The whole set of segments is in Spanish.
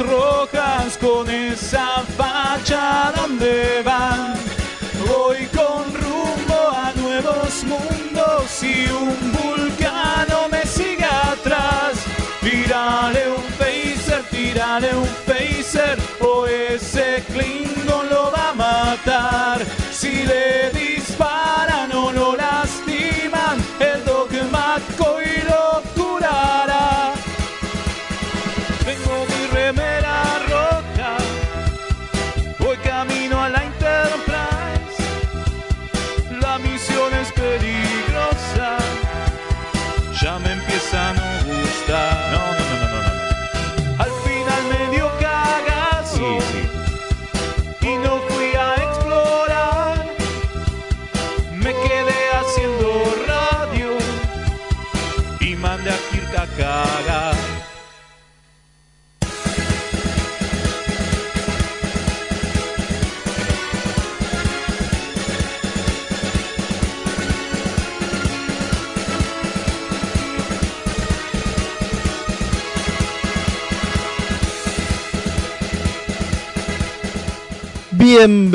remeras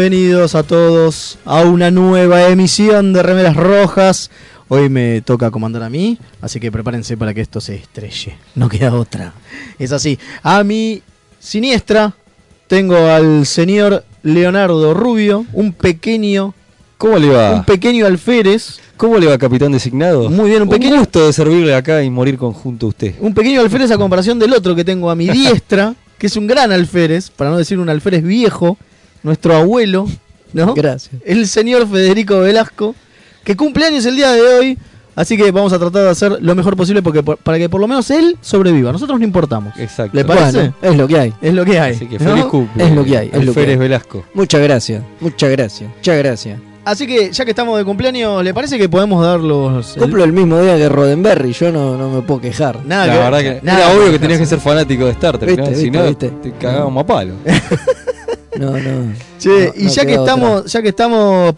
Bienvenidos a todos a una nueva emisión de Remeras Rojas. Hoy me toca comandar a mí, así que prepárense para que esto se estrelle. No queda otra. Es así. A mi siniestra tengo al señor Leonardo Rubio, un pequeño, ¿Cómo le va? un pequeño alférez, ¿Cómo le va, capitán designado? Muy bien, un pequeño- gusto de servirle acá y morir conjunto a usted. un pequeño alférez a comparación del otro que tengo a mi diestra, que es un gran alférez, para no decir un alférez viejo, nuestro abuelo, ¿no? Gracias. el señor Federico Velasco, que cumple años el día de hoy. Así que vamos a tratar de hacer lo mejor posible porque por- para que por lo menos él sobreviva. Nosotros no importamos. Exacto. ¿Le parece? Bueno, es lo que hay. Es lo que hay. Así que ¿no? feliz cumple. Es lo que hay, es lo que hay. Velasco. Muchas gracias, muchas gracias, muchas gracias. Así que ya que estamos de cumpleaños, ¿le parece que podemos dar los. el- Cumplo el mismo día que Roddenberry, yo no, no me puedo quejar. Nada la que- verdad que nada era obvio que tenías que ser fanático de Star Trek, ¿no? si no viste. te cagábamos a palo. No, no. Che, No, y no ya que estamos, ya que estamos,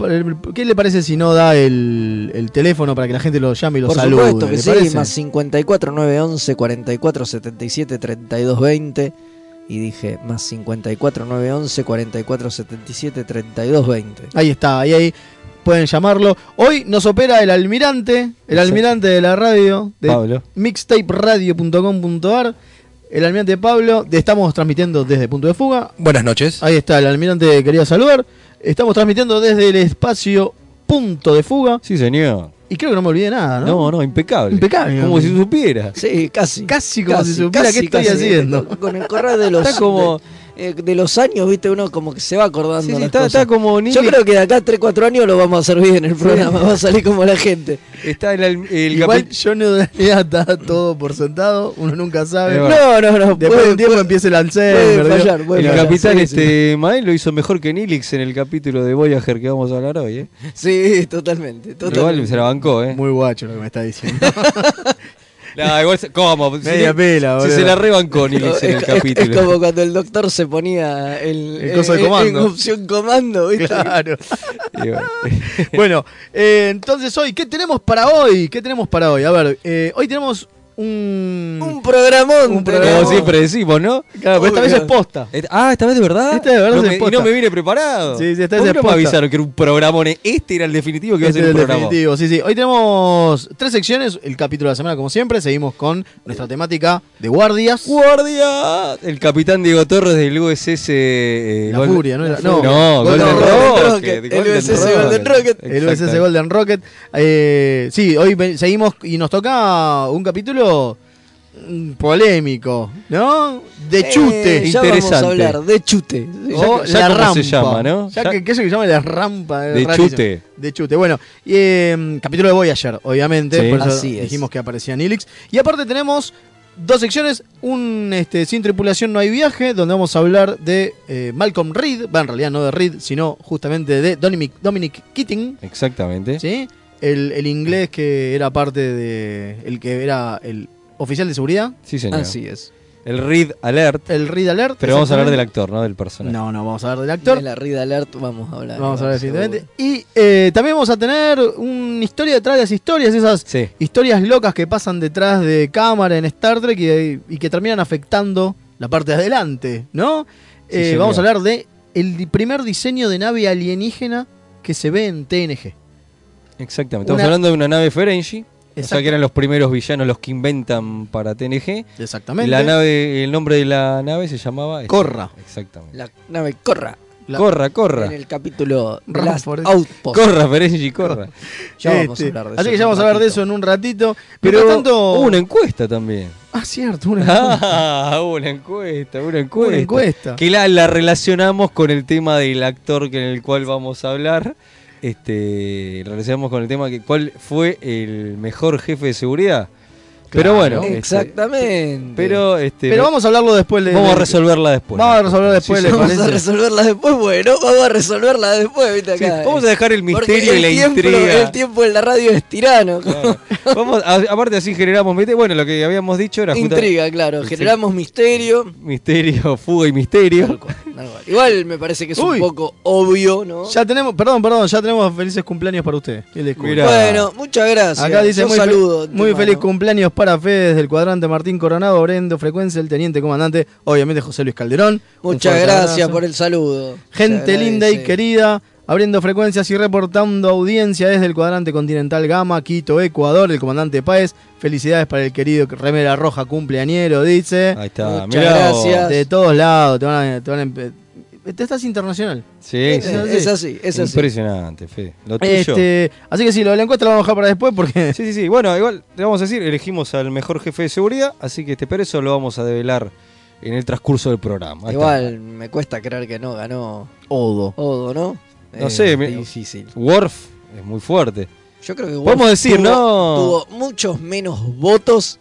¿qué le parece si no da el, el teléfono para que la gente lo llame y lo Por salude? supuesto que ¿Le sí, parece? más 54 911 44 77 32 20. Y dije, más 54 911 44 77 32 20. Ahí está, ahí, ahí pueden llamarlo. Hoy nos opera el almirante, el almirante de la radio, de mixtaperadio.com.ar. El almirante Pablo, estamos transmitiendo desde Punto de Fuga. Buenas noches. Ahí está, el almirante quería saludar. Estamos transmitiendo desde el espacio Punto de Fuga. Sí, señor. Y creo que no me olvidé nada, ¿no? No, no, impecable. Impecable. Como si supiera. Sí, casi. Casi como si supiera qué estoy haciendo. Con el correr de los, Está como- de, eh, de los años, viste, uno como que se va acordando. Sí, sí, las está, cosas. está como Yo creo que de acá a 3-4 años lo vamos a hacer bien el programa, va a salir como la gente. Está el, el, el Igual capi- yo no daría está todo por sentado, uno nunca sabe. Verdad. No, no, no. Después puede- de un tiempo puede- empieza el Alzheimer. el fallar, capitán sí, sí. este Mael lo hizo mejor que Nilix en el capítulo de Voyager que vamos a hablar hoy, ¿eh? Sí, totalmente. Igual totalmente. se la bancó, ¿eh? Muy guacho lo que me está diciendo. Nah, igual se- ¿Cómo? Si Media le- pela, Si boludo. se la rebancó Nilix en el es- capítulo. Es, como cuando el doctor se ponía el, El coso de en- comando. En opción comando, ¿viste? claro. Bueno, eh, entonces hoy, ¿qué tenemos para hoy? ¿Qué tenemos para hoy? A ver, eh, hoy tenemos un... Un programón. Un Como programa. siempre decimos, ¿no? Claro, pero esta vez es posta. Ah, esta vez de verdad. Esta de verdad No es me- y posta. no me vine preparado. Sí, sí, esta ¿Por vez es no me posta. avisaron que era un programón? Este era el definitivo que iba a Este ser es un definitivo, sí, sí. Hoy tenemos tres secciones, el capítulo de la semana como siempre, seguimos con nuestra temática de guardias. ¡Guardia! El capitán Diego Torres del USS. eh, La Gol- Furia, ¿no? Era- no, No, Golden Golden Rocket. Rocket. El USS Golden Rocket. El USS. Golden Rocket. Eh, sí, hoy seguimos y nos toca un capítulo mm, polémico, ¿no? De chute. Eh, ya vamos a Interesante. hablar de chute. O ya la rampa. se llama, ¿no? Ya, Ya- que, que eso que llama la rampa. De rarísimo. chute. De chute. Bueno, y, eh, capítulo de Voyager, obviamente. Sí. por eso Así es. dijimos que aparecía Nilix. Y aparte tenemos dos secciones. Un este, Sin tripulación no hay viaje, donde vamos a hablar de eh, Malcolm Reed. Va, en realidad no de Reed, sino justamente de Dominic, Dominic Keating. Exactamente. ¿sí? El, el inglés que era parte de. el que era el oficial de seguridad, Sí, señor. Así es. El Read Alert. el Read Alert. Pero vamos a hablar del actor, no del personaje. No, no, vamos a hablar del actor. De la Read Alert vamos a hablar. Vamos a hablar definitivamente. Y eh, también vamos a tener una historia detrás de las historias, esas Sí. historias locas que pasan detrás de cámara en Star Trek y, y que terminan afectando la parte de adelante, ¿no? Sí, Eh, vamos a hablar de el primer diseño de nave alienígena que se ve en TNG. Exactamente. Estamos Una- hablando de una nave Ferengi. O sea Exacto. que eran los primeros villanos los que inventan para TNG. Exactamente. La nave, el nombre de la nave se llamaba. Corra. Exactamente. La nave Corra. La- corra, corra. En el capítulo Ramford. Last Outpost. Corra, Ferengi, corra. Ya vamos a Este, hablar de así eso que en ya vamos un a hablar de ratito. eso en un ratito. Pero Pero tanto. hubo una encuesta también. Ah, cierto, una, Ah, hubo una encuesta, una encuesta. una encuesta. Que la, la relacionamos con el tema del actor que en el cual vamos a hablar. Este, relacionamos con el tema que cuál fue el mejor jefe de seguridad. Pero bueno, este, Exactamente. pero este, Pero vamos a hablarlo después. de- vamos a resolverla después. Vamos a resolver después, Sí, ¿le sí. vamos a resolverla después. Bueno, vamos a resolverla después. ¿viste? Sí, Acá, vamos a dejar el misterio y la tiempo, intriga. El tiempo en la radio es tirano. Claro. Vamos, a- aparte así generamos misterio. Bueno, lo que habíamos dicho era Intriga, claro. Sí. Generamos misterio. misterio, fuga y misterio. Tal cual, tal cual. Igual me parece que es Uy. un poco obvio, ¿no? Ya tenemos, perdón, perdón, ya tenemos felices cumpleaños para usted. Y disculpe. Mirá. Bueno, muchas gracias. Acá dice Yo muy, fe- saludo. muy feliz cumpleaños para Fede desde el cuadrante Martín Coronado, Brendo, Frecuencia, el teniente comandante, obviamente José Luis Calderón. Muchas gracias abrazo. por el saludo. Gente linda y querida, abriendo frecuencias y reportando audiencia desde el cuadrante continental Gama, Quito, Ecuador, el comandante Páez. Felicidades para el querido Remera Roja cumpleañero, dice. Ahí está. Muchas mirá gracias. De todos lados, te van a, te van a empe- Te estás internacional. Sí, Es, sí. es así, es así. Impresionante, Fe. Lo tuyo. Este, así que sí, lo de la encuesta lo vamos a dejar para después porque Sí, sí, sí. Bueno, igual le vamos a decir, elegimos al mejor jefe de seguridad, así que este pero eso lo vamos a develar en el transcurso del programa. Ahí Igual me cuesta creer que no ganó Odo. Odo, ¿no? No Eh, sé, difícil. Worf es muy fuerte. Yo creo que Podemos Wolf decir, tuvo, ¿no? tuvo muchos menos votos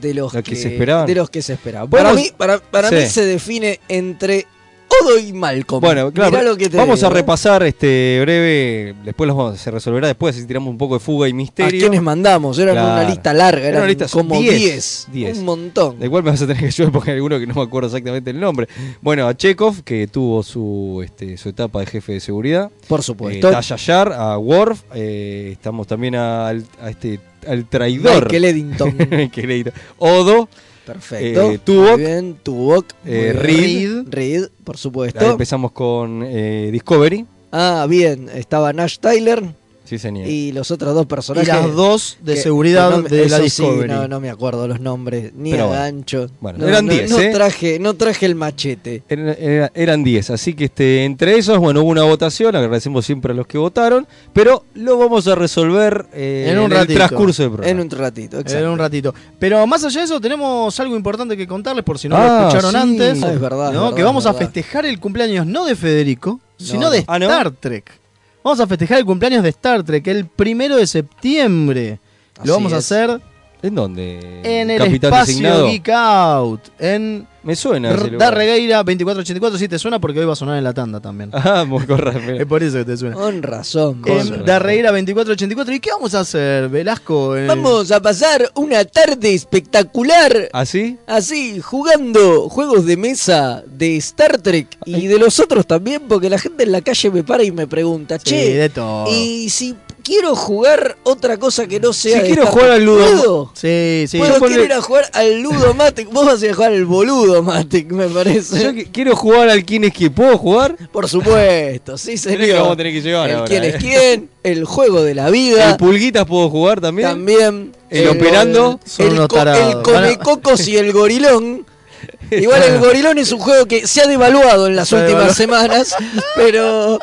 de los Lo que se esperaban. De los que se esperaban. Para Podemos- mí, para, para Sí. mí se define entre Odo y Malcolm. Bueno, claro, Mirá lo que te vamos digo, a ¿eh? repasar este breve, después los vamos- se resolverá después, así tiramos un poco de fuga y ¿A misterio. quiénes mandamos? Eran Claro. una lista larga, Era eran lista- como 10, 10. 10. Un montón. De igual me vas a tener que ayudar porque hay alguno que no me acuerdo exactamente el nombre. Bueno, a Chekhov, que tuvo su, este, su etapa de jefe de seguridad. Por Eh, supuesto. Tasha Yar, a Worf. eh, estamos también al, a este, al traidor. Michael Eddington. que le- Odo. Perfecto. Eh, Tuvok. Bien, Tuvok. Eh. Reed. Reed, por supuesto. Ahí empezamos con eh, Discovery. Ah, bien. Estaba Nash Tyler Sí, señor. y los otros dos Y personajes. las dos de que- seguridad que no me- de la sí, Discovery. no, no me acuerdo los nombres, ni Pero a bueno. gancho. Bueno, No, eran no- 10, no ¿eh? traje, no traje el machete. Era- era- eran 10, así que este, entre esos, bueno, hubo una votación, agradecemos siempre a los que votaron, pero lo vamos a resolver eh, En un el ratito. transcurso del programa. En un ratito, exacto. En un ratito. Pero más allá de eso, tenemos algo importante que contarles por si no Ah, lo escucharon sí. antes. Ah, es verdad, es ¿no? verdad, que vamos a festejar el cumpleaños no de Federico, sino no. de Ah, ¿no? Star Trek. Vamos a festejar el cumpleaños de Star Trek el primero de septiembre. Así lo vamos a hacer ¿En dónde? en el Capitán espacio designado. Geek Out. En Me suena. Darregueira 2484. Sí, te suena porque hoy va a sonar en la tanda también. Ah, muy correcto. Es por eso que te suena. Con razón. En. Darregueira 2484. ¿Y qué vamos a hacer, Velasco? En- Vamos a pasar una tarde espectacular. ¿Así? Así, jugando juegos de mesa de Star Trek y de los otros también, porque la gente en la calle me para y me pregunta, Sí, che, de todo. y si quiero jugar otra cosa que no sea Si de quiero jugar al Ludo- ¿puedo? Sí, sí. Yo quiero el- ir a jugar al Ludomatic. Vos vas a ir a jugar al Boludomatic, me Yo parece. que- quiero jugar al quién es que puedo jugar. Por supuesto, sí, vamos a señor. tener que llevar El ahora, quién eh. es quién, el juego de la vida. El pulguitas puedo jugar también. También. El operando. Son El, unos co- tarados. el comecocos y el gorilón. Igual el gorilón es un juego que se ha devaluado en las Se últimas semanas, pero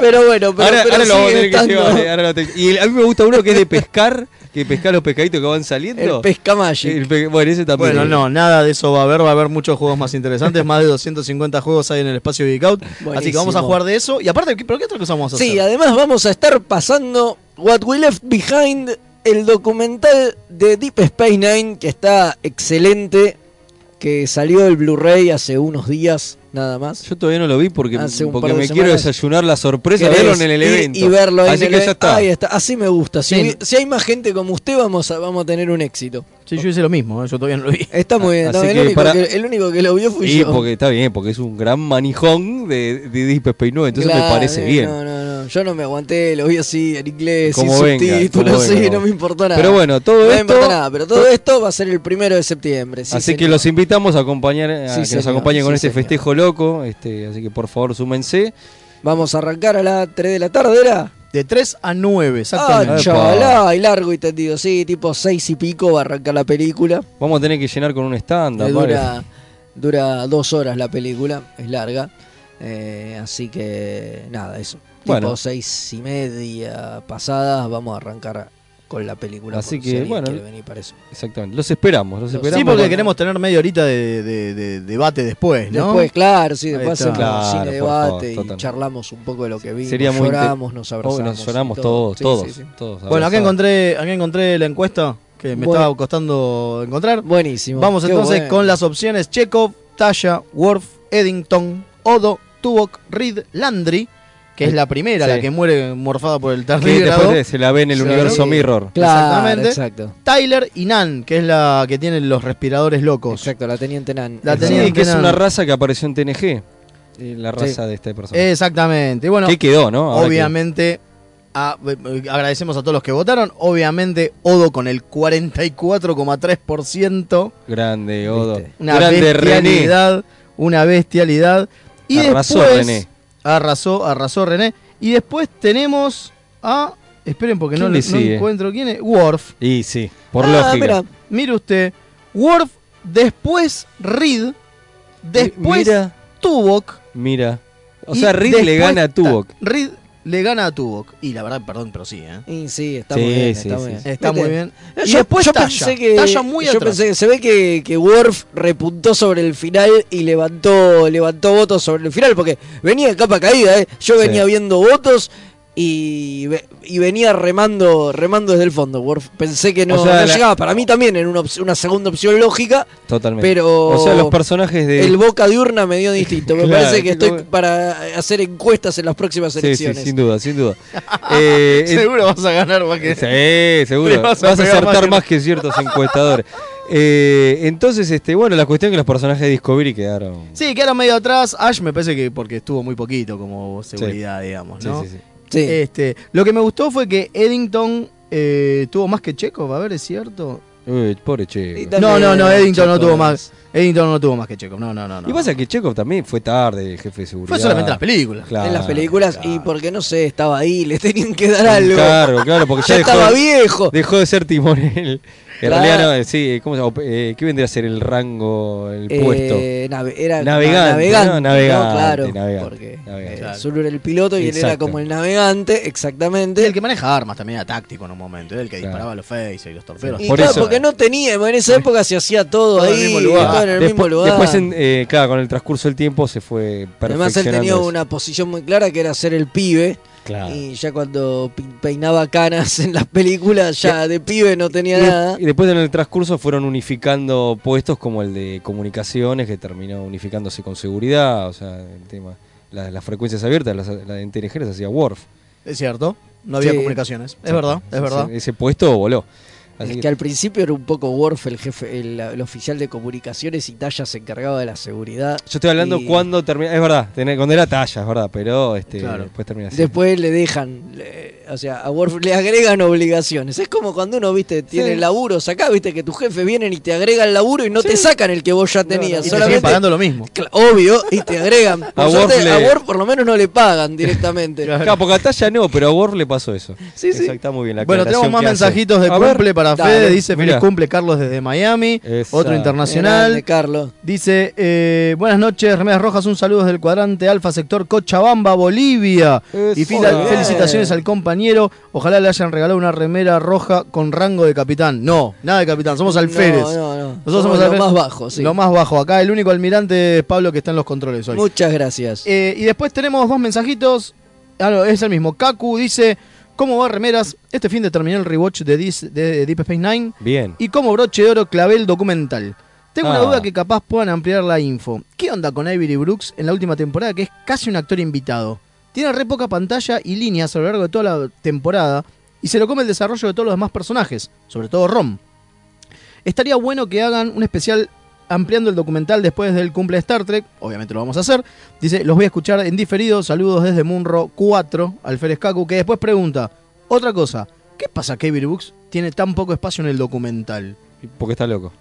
pero bueno, pero, ahora pero ahora lo sigue que llevar. eh, ahora lo tengo- Y el- a mí me gusta uno que es de pescar, que pescar los pescaditos que van saliendo. el pesca magic. El pe- bueno, ese también. Bueno, no, nada de eso va a haber, va a haber muchos juegos más interesantes, más de 250 juegos hay en el espacio Geek Out, así que vamos a jugar de eso. Y aparte, ¿qué- ¿pero qué otra cosa vamos a Sí, hacer? además vamos a estar pasando What We Left Behind, el documental de Deep Space Nine, que está excelente. Que salió el Blu-ray hace unos días nada más. Yo todavía no lo vi porque, Hace un porque par de me quiero desayunar la sorpresa de ¿Querés verlo en el evento. Y, verlo ahí Así en que el ya e- está. Ahí está. Así me gusta. Si, Sí. si hay más gente como usted, vamos a, vamos a tener un éxito. Sí, yo hice lo mismo, ¿eh? yo todavía no lo vi. Está muy bien. Así no, el, único para- que, el único que lo vio fui Sí, yo. porque está bien, porque es un gran manijón de, de Deep Space Nine, entonces Claro, me parece bien. No, no, no. Yo no me aguanté, lo vi así en inglés, Como sin venga, subtítulos, como sí, venga. no me importó nada. Pero bueno, todo no me esto. importa nada, pero todo esto va a ser el primero de septiembre. sí, así que los invitamos a acompañar, a Sí, que nos señor, acompañen con sí, este señor. festejo loco. Este, así que por favor súmense. Vamos a arrancar a las 3 de la tarde, ¿era? De 3 a 9, Ah, exactamente. chavalá, y largo y tendido. Sí, tipo 6 y pico va a arrancar la película. Vamos a tener que llenar con un stand. Que dura, dura dos horas la película, es larga. Eh, así que nada, eso. Bueno. Tipo seis y media pasadas vamos a arrancar con la película. Así que, bueno, quiere venir para eso. Exactamente. Los esperamos, los Los- esperamos. Sí, porque Bueno, queremos tener media horita de, de- de debate después, ¿no? Después, claro, sí, después hacemos Claro, cine favor, debate y charlamos un poco de lo que vimos. Sería muy lloramos, nos oh, abrazamos. nos lloramos todo. todos, Sí, todos, sí, sí. todos. Bueno, acá encontré, acá encontré la encuesta que me Bueno. estaba costando encontrar. Buenísimo. Vamos Qué entonces bueno. con las opciones Chekhov, Tasha, Worf, Eddington, Odo, Tuvok, Reed, Landry, que es la primera, Sí. la que muere morfada por el Que tardígrado. después se la ve en el universo ve. Mirror. Claro, Exactamente. exacto. Tyler y Nan, que es la que tiene los respiradores locos. Exacto, la teniente Nan. La Sí, Teniente que es una raza que apareció en TNG. eh, La raza de este personaje. Exactamente. Bueno, ¿Qué quedó, no? Ahora que- obviamente a- eh, agradecemos a todos los que votaron. Obviamente Odo con el 44,3%. Grande, Odo. Una Grande René. bestialidad. Una bestialidad. Y Arrasó después, René. Arrasó, arrasó René. Y después tenemos a. Esperen porque no, ¿Quién le no encuentro quién es. Worf. Y sí, por Ah, lógica. mira, Mire usted. Worf, después Reed, después Mira, Tuvok. mira. O sea, Reed le gana a Tuvok. Reed le gana a Tuvok. Y la verdad, perdón, pero sí, ¿eh? y sí, está Sí, muy bien. sí, está sí, muy bien. sí. Está Viste, muy bien. Y yo, después yo Tasha. pensé que Tasha muy yo atrás. pensé que se ve que, que Worf repuntó sobre el final y levantó levantó votos sobre el final porque venía de capa caída, ¿eh? Yo Sí. venía viendo votos y, y venía remando remando desde el fondo. Pensé que no, O sea, no la- llegaba. Para mí también en una, op- una segunda opción lógica, Totalmente. pero O sea, los personajes de. el boca diurna me dio distinto. Me Claro, parece que estoy como- para hacer encuestas en las próximas Sí, sí, elecciones. sin duda, sin duda. Eh, Seguro vas a ganar más que. Sí, seguro. Vas vas a, acertar más más que- que, ciertos encuestadores. Eh, entonces, este, bueno, la cuestión es que los personajes de Discovery quedaron. Sí, quedaron medio atrás. Ash me parece que porque estuvo muy poquito como seguridad, digamos, Sí, ¿no? sí, sí. Sí. Este, lo que me gustó fue que Eddington eh, tuvo más que Chekhov, a ver, ¿es cierto? Uy, pobre Checo. No, no, no, Eddington no Checo, tuvo más. Eddington no tuvo más que Chekhov, no, no, no. no. Y pasa que Chekhov también fue tarde, el jefe de seguridad. Fue solamente las películas. Claro, en las películas y claro. porque no sé, estaba ahí, le tenían que dar algo. cargo, claro, porque ya, ya dejó, estaba viejo. dejó de ser timonel. En Claro. realidad, no, eh, sí, ¿cómo se llama? Eh, ¿Qué vendría a ser el rango, el puesto? Eh, nave- era Navegante, navegante, ¿no? Navegante, claro, navegante, porque navegante. eh, Claro. Era el piloto y él era como el navegante, Y exactamente. el que maneja armas también era táctico en un momento, era el que Claro. disparaba los face y los torpedos. Y por claro, eso- porque no teníamos, en esa época se hacía todo, Todo en el ahí, mismo lugar. todo en el después, mismo lugar. después en- eh, claro, con el transcurso del tiempo se fue Además él perfeccionando. tenía eso. una posición muy clara que era ser el pibe Claro. y ya cuando peinaba canas en las películas ya de pibe no tenía Y, nada. y después en el transcurso fueron unificando puestos como el de comunicaciones, que terminó unificándose con seguridad, o sea, el tema, la- las frecuencias abiertas, las- la, de TNG las hacía Worf. Es cierto, no había Sí. comunicaciones. Es verdad, es Ese- verdad. Ese, puesto voló. Así Es que- que al principio era un poco Worf el jefe, el, el oficial de comunicaciones y Talla se encargaba de la seguridad. yo estoy hablando y- cuando termina, es verdad, cuando era talla, es verdad, pero este, Claro. después termina así. Después le dejan, le- o sea, a Worf le agregan obligaciones. Es como cuando uno, viste, tiene Sí. laburos acá, viste, que tus jefes vienen y te agregan laburo y no te sacan el que vos ya tenías. Y te siguen solamente, pagando lo mismo. Obvio, y te agregan. A suerte, Worf le- a Worf por lo menos no le pagan directamente. Claro. Claro, porque a Talla no, pero a Worf le pasó eso. Sí, sí. Está muy bien la Bueno, tenemos más mensajitos de cumple para dale, Fede. Dice feliz mirá. cumple Carlos desde Miami. Esa. Otro internacional. Grande, Carlos. Dice, eh, buenas noches, Remedas Rojas, un saludo desde el cuadrante Alfa, sector Cochabamba, Bolivia. Y fila- felicitaciones al compañero. Ojalá le hayan regalado una remera roja con rango de capitán. No, nada de capitán, somos alférez. No, no, no. Nosotros somos lo alférez. más bajo, sí. Lo más bajo. Acá el único almirante es Pablo que está en los controles hoy. Muchas gracias. Eh, y después tenemos dos mensajitos. Ah, no, es el mismo. Kaku dice, ¿cómo va Remeras? Este fin de terminé el rewatch de, Dis- de Deep Space Nine. Bien. Y como broche de oro clavé el documental. Tengo una Ah. duda que capaz puedan ampliar la info. ¿Qué onda con Avery Brooks en la última temporada que es casi un actor invitado? Tiene re poca pantalla y líneas a lo largo de toda la temporada y se lo come el desarrollo de todos los demás personajes, sobre todo Rom. Estaría bueno que hagan un especial ampliando el documental después del cumple de Star Trek, obviamente lo vamos a hacer. Dice, los voy a escuchar en diferido, saludos desde Munro 4, Alférez Kaku, que después pregunta, otra cosa, ¿qué pasa que Avery Brooks tiene tan poco espacio en el documental? Porque está loco.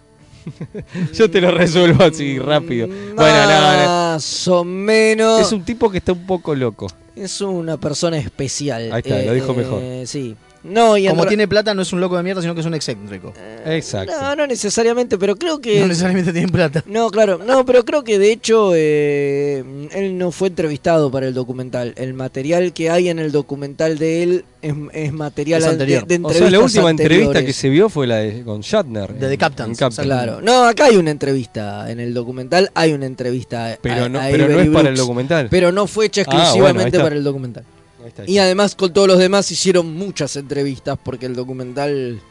Yo te lo resuelvo así rápido. Bueno, no, no. Más o menos. Es un tipo que está un poco loco. Es una persona especial. Eh, Ahí está, lo dijo mejor. Sí. No, y Como tiene plata no es un loco de mierda, sino que es un excéntrico. Exacto. No, no necesariamente, pero creo que. No necesariamente tiene plata. No, claro, no, pero creo que de hecho eh, él no fue entrevistado para el documental. El material que hay en el documental de él es, es material Es de, anterior. de O sea, entrevistas la última entrevista que se vio fue la de, con Shatner. De en- The Captains, en Captain. Claro, no, acá hay una entrevista. En el documental hay una entrevista. a- Pero no, a pero no Avery es para el documental. Pero no fue hecha Ah, bueno, exclusivamente para el documental. Está, Y además con todos los demás hicieron muchas entrevistas porque el documental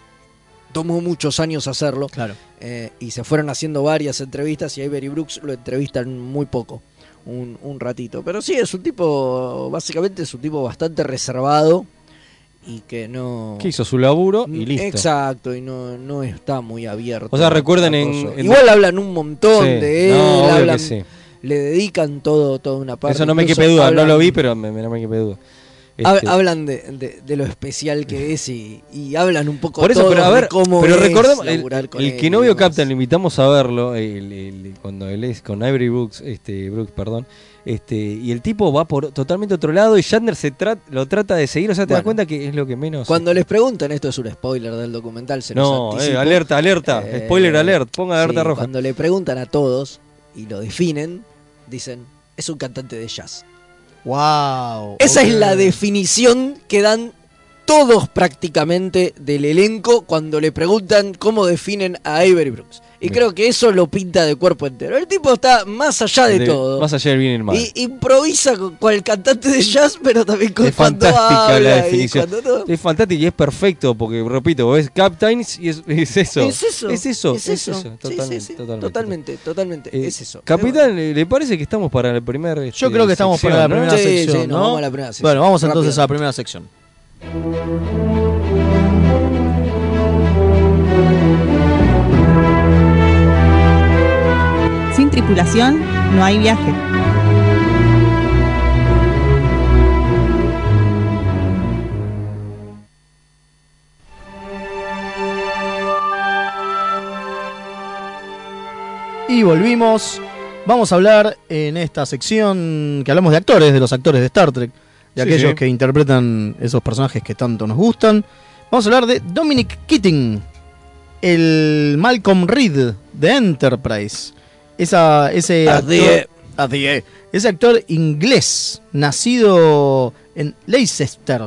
tomó muchos años hacerlo. Claro. eh, y se fueron haciendo varias entrevistas y a Avery Brooks lo entrevistan muy poco, un, un ratito. Pero sí, es un tipo, básicamente es un tipo bastante reservado y que no... Que hizo su laburo y listo. Exacto, y no, no está muy abierto. O sea, recuerden en- Igual hablan un montón Sí. de él, No, hablan- que sí. le dedican todo, toda una parte. Eso no me quepe duda, no lo vi, pero me, me- no me quepe duda. Este, Hablan de, de- de lo especial que es y, y hablan un poco Por eso, pero a de ver, cómo pero recordemos, el, el él que no vio. Captain, lo invitamos a verlo, el- el- cuando él es con Avery Brooks, este, Brooks, perdón, este, y el tipo va por totalmente otro lado y Shatner se tra- lo trata de seguir, o sea, te das cuenta que es lo que menos... Cuando les preguntan, esto es un spoiler del documental, se no, eh, alerta, alerta, Eh, spoiler alert, ponga alerta sí, roja. Cuando le preguntan a todos y lo definen, dicen, es un cantante de jazz. Wow. Esa es la definición que dan todos prácticamente del elenco cuando le preguntan cómo definen a Avery Brooks. Y Bien. creo que eso lo pinta de cuerpo entero. El tipo está más allá de, De- todo. Más allá del bien y el mal. Y improvisa con cual cantante de jazz, pero también con Es cuando fantástica habla la definición. cuando todo. Es fantástico y es perfecto porque, repito, ves Captains y es, es eso. Es eso. Es eso. Es eso. Totalmente, sí, sí. totalmente. Totalmente, totalmente. Eh, es eso. Capitán, ¿le le parece que estamos para el primer este, Yo creo que estamos sección, para la primera sección, sí, nos ¿no? vamos a la primera sección. Bueno, vamos entonces Rápido. a la primera sección. Sin tripulación no hay viaje. Y volvimos. Vamos a hablar en esta sección que hablamos de actores, de los actores de Star Trek, de Sí, aquellos sí. que interpretan esos personajes que tanto nos gustan. Vamos a hablar de Dominic Keating, el Malcolm Reed de Enterprise. Esa, ese actor, es. ese actor inglés, nacido en Leicester,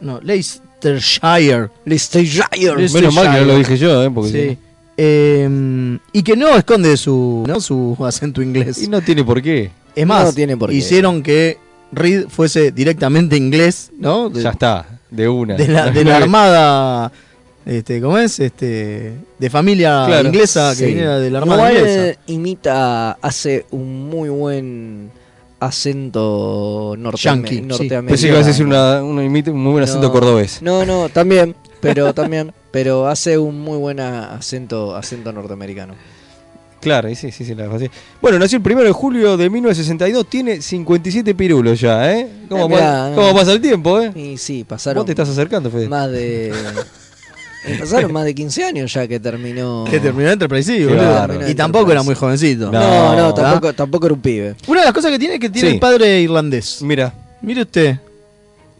no, Leicestershire. Leicestershire. Leic- Menos mal que no lo dije yo, ¿eh? Porque Sí. Eh, y que no esconde su, ¿no? su acento inglés. Y no tiene por qué. es más, no tiene por qué. hicieron que Reed fuese directamente inglés, ¿no? De, Ya está, de una. de la, de la armada, este, ¿cómo es? Este, de familia Claro, inglesa que Sí. viniera de la armada Igual inglesa. imita, hace un muy buen acento norte Yankee, sí. norteamericano. Pensé que ibas a decir una, una imita- un muy buen acento No. cordobés. No, no, también, pero también, pero hace un muy buen acento, acento norteamericano. Claro, y sí, sí, sí, la verdad, sí. Bueno, nació el 1 de julio de 1962, tiene 57 pirulos ya, ¿eh? ¿Cómo, Eh, mirá, pa- no. cómo pasa el tiempo, eh? Y sí, pasaron Vos te estás acercando, Fede. más de pasaron más de 15 años ya que terminó. Que terminó Enterprise, sí, boludo. Y tampoco era muy jovencito. No. No, no, ¿Ah? tampoco, tampoco era un pibe. Una de las cosas que tiene es que tiene Sí. el padre irlandés. Mira, Mire usted.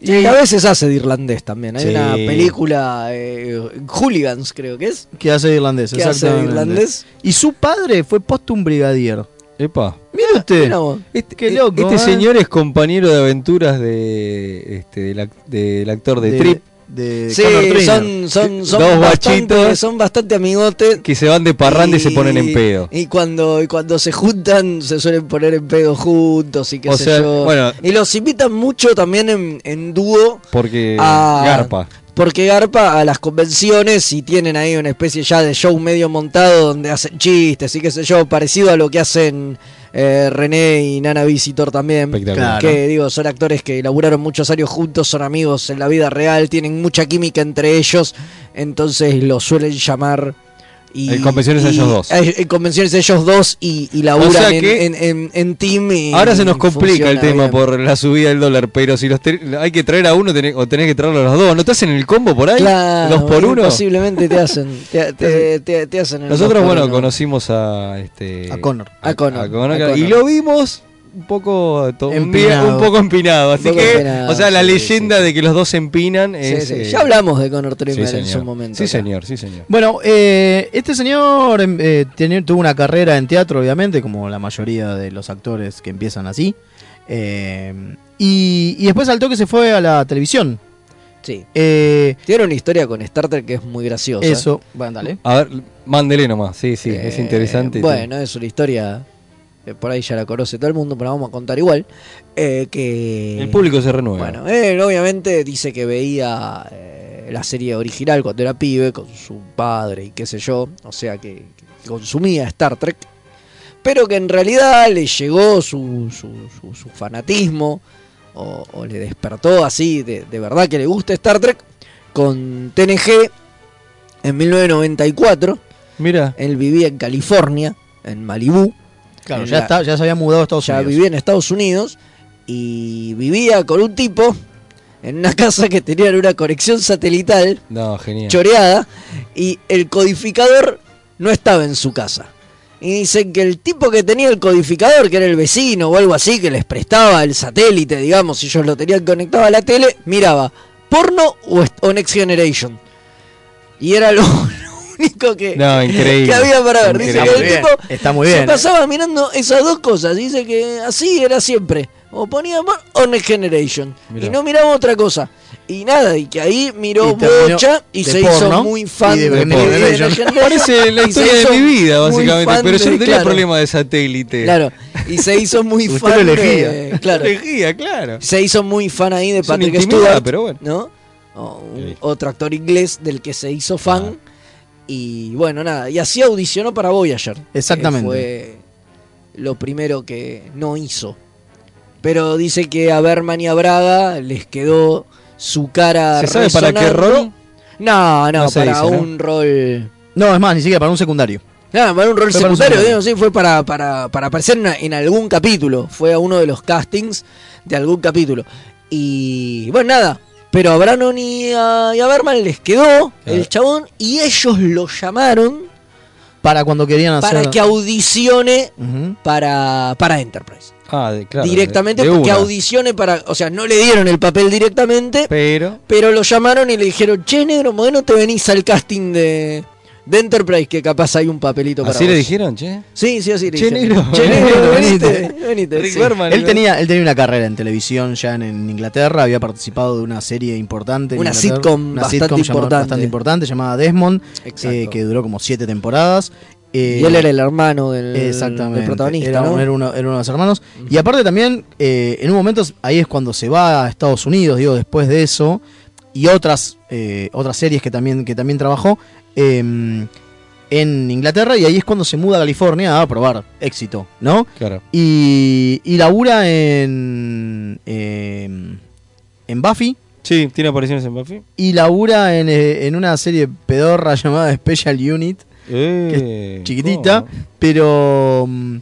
Y a veces hace de irlandés también. Hay Sí. una película, eh, Hooligans creo que es, Que hace de irlandés, que hace de irlandés. Y su padre fue postum brigadier. epa. Mire usted. Mira. Este, Qué loco, este ¿eh? señor es compañero de aventuras de, este, del actor de, Trip, De Sí, Connor son, son, son, Dos bastante, guachitos. son bastante amigotes. que se van de parranda y, se ponen en pedo. Y cuando, y cuando se juntan, se suelen poner en pedo juntos y qué O sé sea, yo. bueno. y los invitan mucho también en, en dúo. Porque garpa. porque garpa a las convenciones y tienen ahí una especie ya de show medio montado donde hacen chistes y qué sé yo, parecido a lo que hacen eh, René y Nana Visitor también. Espectacular. Claro. Que digo, son actores que laburaron muchos años juntos, son amigos en la vida real, tienen mucha química entre ellos, entonces los suelen llamar. Y, En convenciones y- ellos dos. En convenciones ellos dos y, y laburan O sea en, que- en, en- en team. y Ahora se nos complica el tema bien. por la subida del dólar, pero si los te- hay que traer a uno tenés- o tenés que traerlo a los dos, ¿no te hacen el combo por ahí? Claro, ¿Dos por uno? Posiblemente te hacen. Te, te- te- te hacen el Nosotros, bueno, uno. conocimos a este A Connor. A Connor, a Connor. y lo vimos un poco un, día- un poco empinado, así poco que, empinado, o sea, la sí, leyenda sí. de que los dos se empinan Sí, es, sí. eh, Ya hablamos de Connor sí, Trimmer en su momento. Sí, acá. señor, sí, señor. Bueno, eh, este señor em, eh, tuvo una carrera en teatro, obviamente, como la mayoría de los actores que empiezan así. Eh, y, y después al toque se fue a la televisión. Sí. Eh, Tiene una historia con Star Trek que es muy graciosa. eso, bueno, dale. A ver, mándele nomás, sí, sí, es interesante. Bueno, es una historia que por ahí ya la conoce todo el mundo, pero la vamos a contar igual. eh, que el público se renueva. Bueno, él obviamente dice que veía eh, la serie original cuando era pibe con su padre y qué sé yo, o sea que, que consumía Star Trek, pero que en realidad le llegó su, su, su- su fanatismo o, o le despertó así de, de verdad que le gusta Star Trek con TNG en 1994. Mira, Él vivía en California, en Malibú. Claro, ya, la- está, ya se había mudado a Estados ya Unidos. vivía en Estados Unidos y vivía con un tipo en una casa que tenía una conexión satelital no, genial. choreada y el codificador no estaba en su casa. Y dicen que el tipo que tenía el codificador, que era el vecino o algo así, que les prestaba el satélite, digamos, si ellos lo tenían conectado a la tele, miraba porno o, o Next Generation. Y era lo, lo único que, No, increíble. que había para ver. Dice Está que muy el bien, tipo está muy se bien. pasaba mirando esas dos cosas. Dice que así era siempre. O ponía o Next Generation. Mirá. Y no miraba otra cosa. Y nada, y que ahí miró Y Bocha y se porno hizo muy fan y de de. Parece la se historia de mi vida, básicamente. Pero yo no tenía claro, problema de satélite. Claro, y se hizo muy Usted fan lo de. elegía. Claro, Elegía, claro. se hizo muy fan ahí de Patrick Stewart, pero bueno. ¿no? O un- Sí. otro actor inglés del que se hizo fan. Ah. Y bueno, nada, y así audicionó para Voyager. Exactamente. fue lo primero que no hizo. Pero dice que a Berman y a Braga les quedó su cara ¿Se sabe para qué rol? No, no, No para dice, ¿no? un rol... No, es más, ni siquiera para un secundario. Nada, para un rol Fue un secundario, secundario. digo, sí, fue para, para, para aparecer en, en algún capítulo. Fue a uno de los castings de algún capítulo. Y bueno, nada. Pero a Brannon y a, y a Berman les quedó el chabón y ellos lo llamaron Para cuando querían hacer. para que audicione para, para Enterprise. Ah, de- claro. directamente de- de porque una. audicione para. O sea, no le dieron el papel directamente, Pero. pero lo llamaron y le dijeron, che, negro, ¿por qué no te venís al casting de, de Enterprise? Que capaz hay un papelito para ¿Así le vos?". dijeron, che? Sí, sí, así le Che, dijeron. negro. Che, negro, venite, Venite. Rick sí. Berman. Él ¿no? tenía, él tenía una carrera en televisión ya en, en Inglaterra, había participado de una serie importante. en Una Inglaterra, sitcom una bastante sitcom llamada- importante. bastante importante llamada Desmond, Exacto. eh, que duró como siete temporadas. Eh, Y él era el hermano del, Exactamente. del protagonista, era, ¿no? era uno, era uno de los hermanos. Y aparte también, eh, en un momento, ahí es cuando se va a Estados Unidos, digo, después de eso, y otras, eh, otras series que también, que también trabajó eh, en Inglaterra, y ahí es cuando se muda a California a probar éxito, ¿no? Claro. Y, y labura en, eh, en Buffy. Sí, tiene apariciones en Buffy. Y labura en, eh, en una serie pedorra llamada Special Unit, Eh, chiquitita, ¿cómo? pero mm,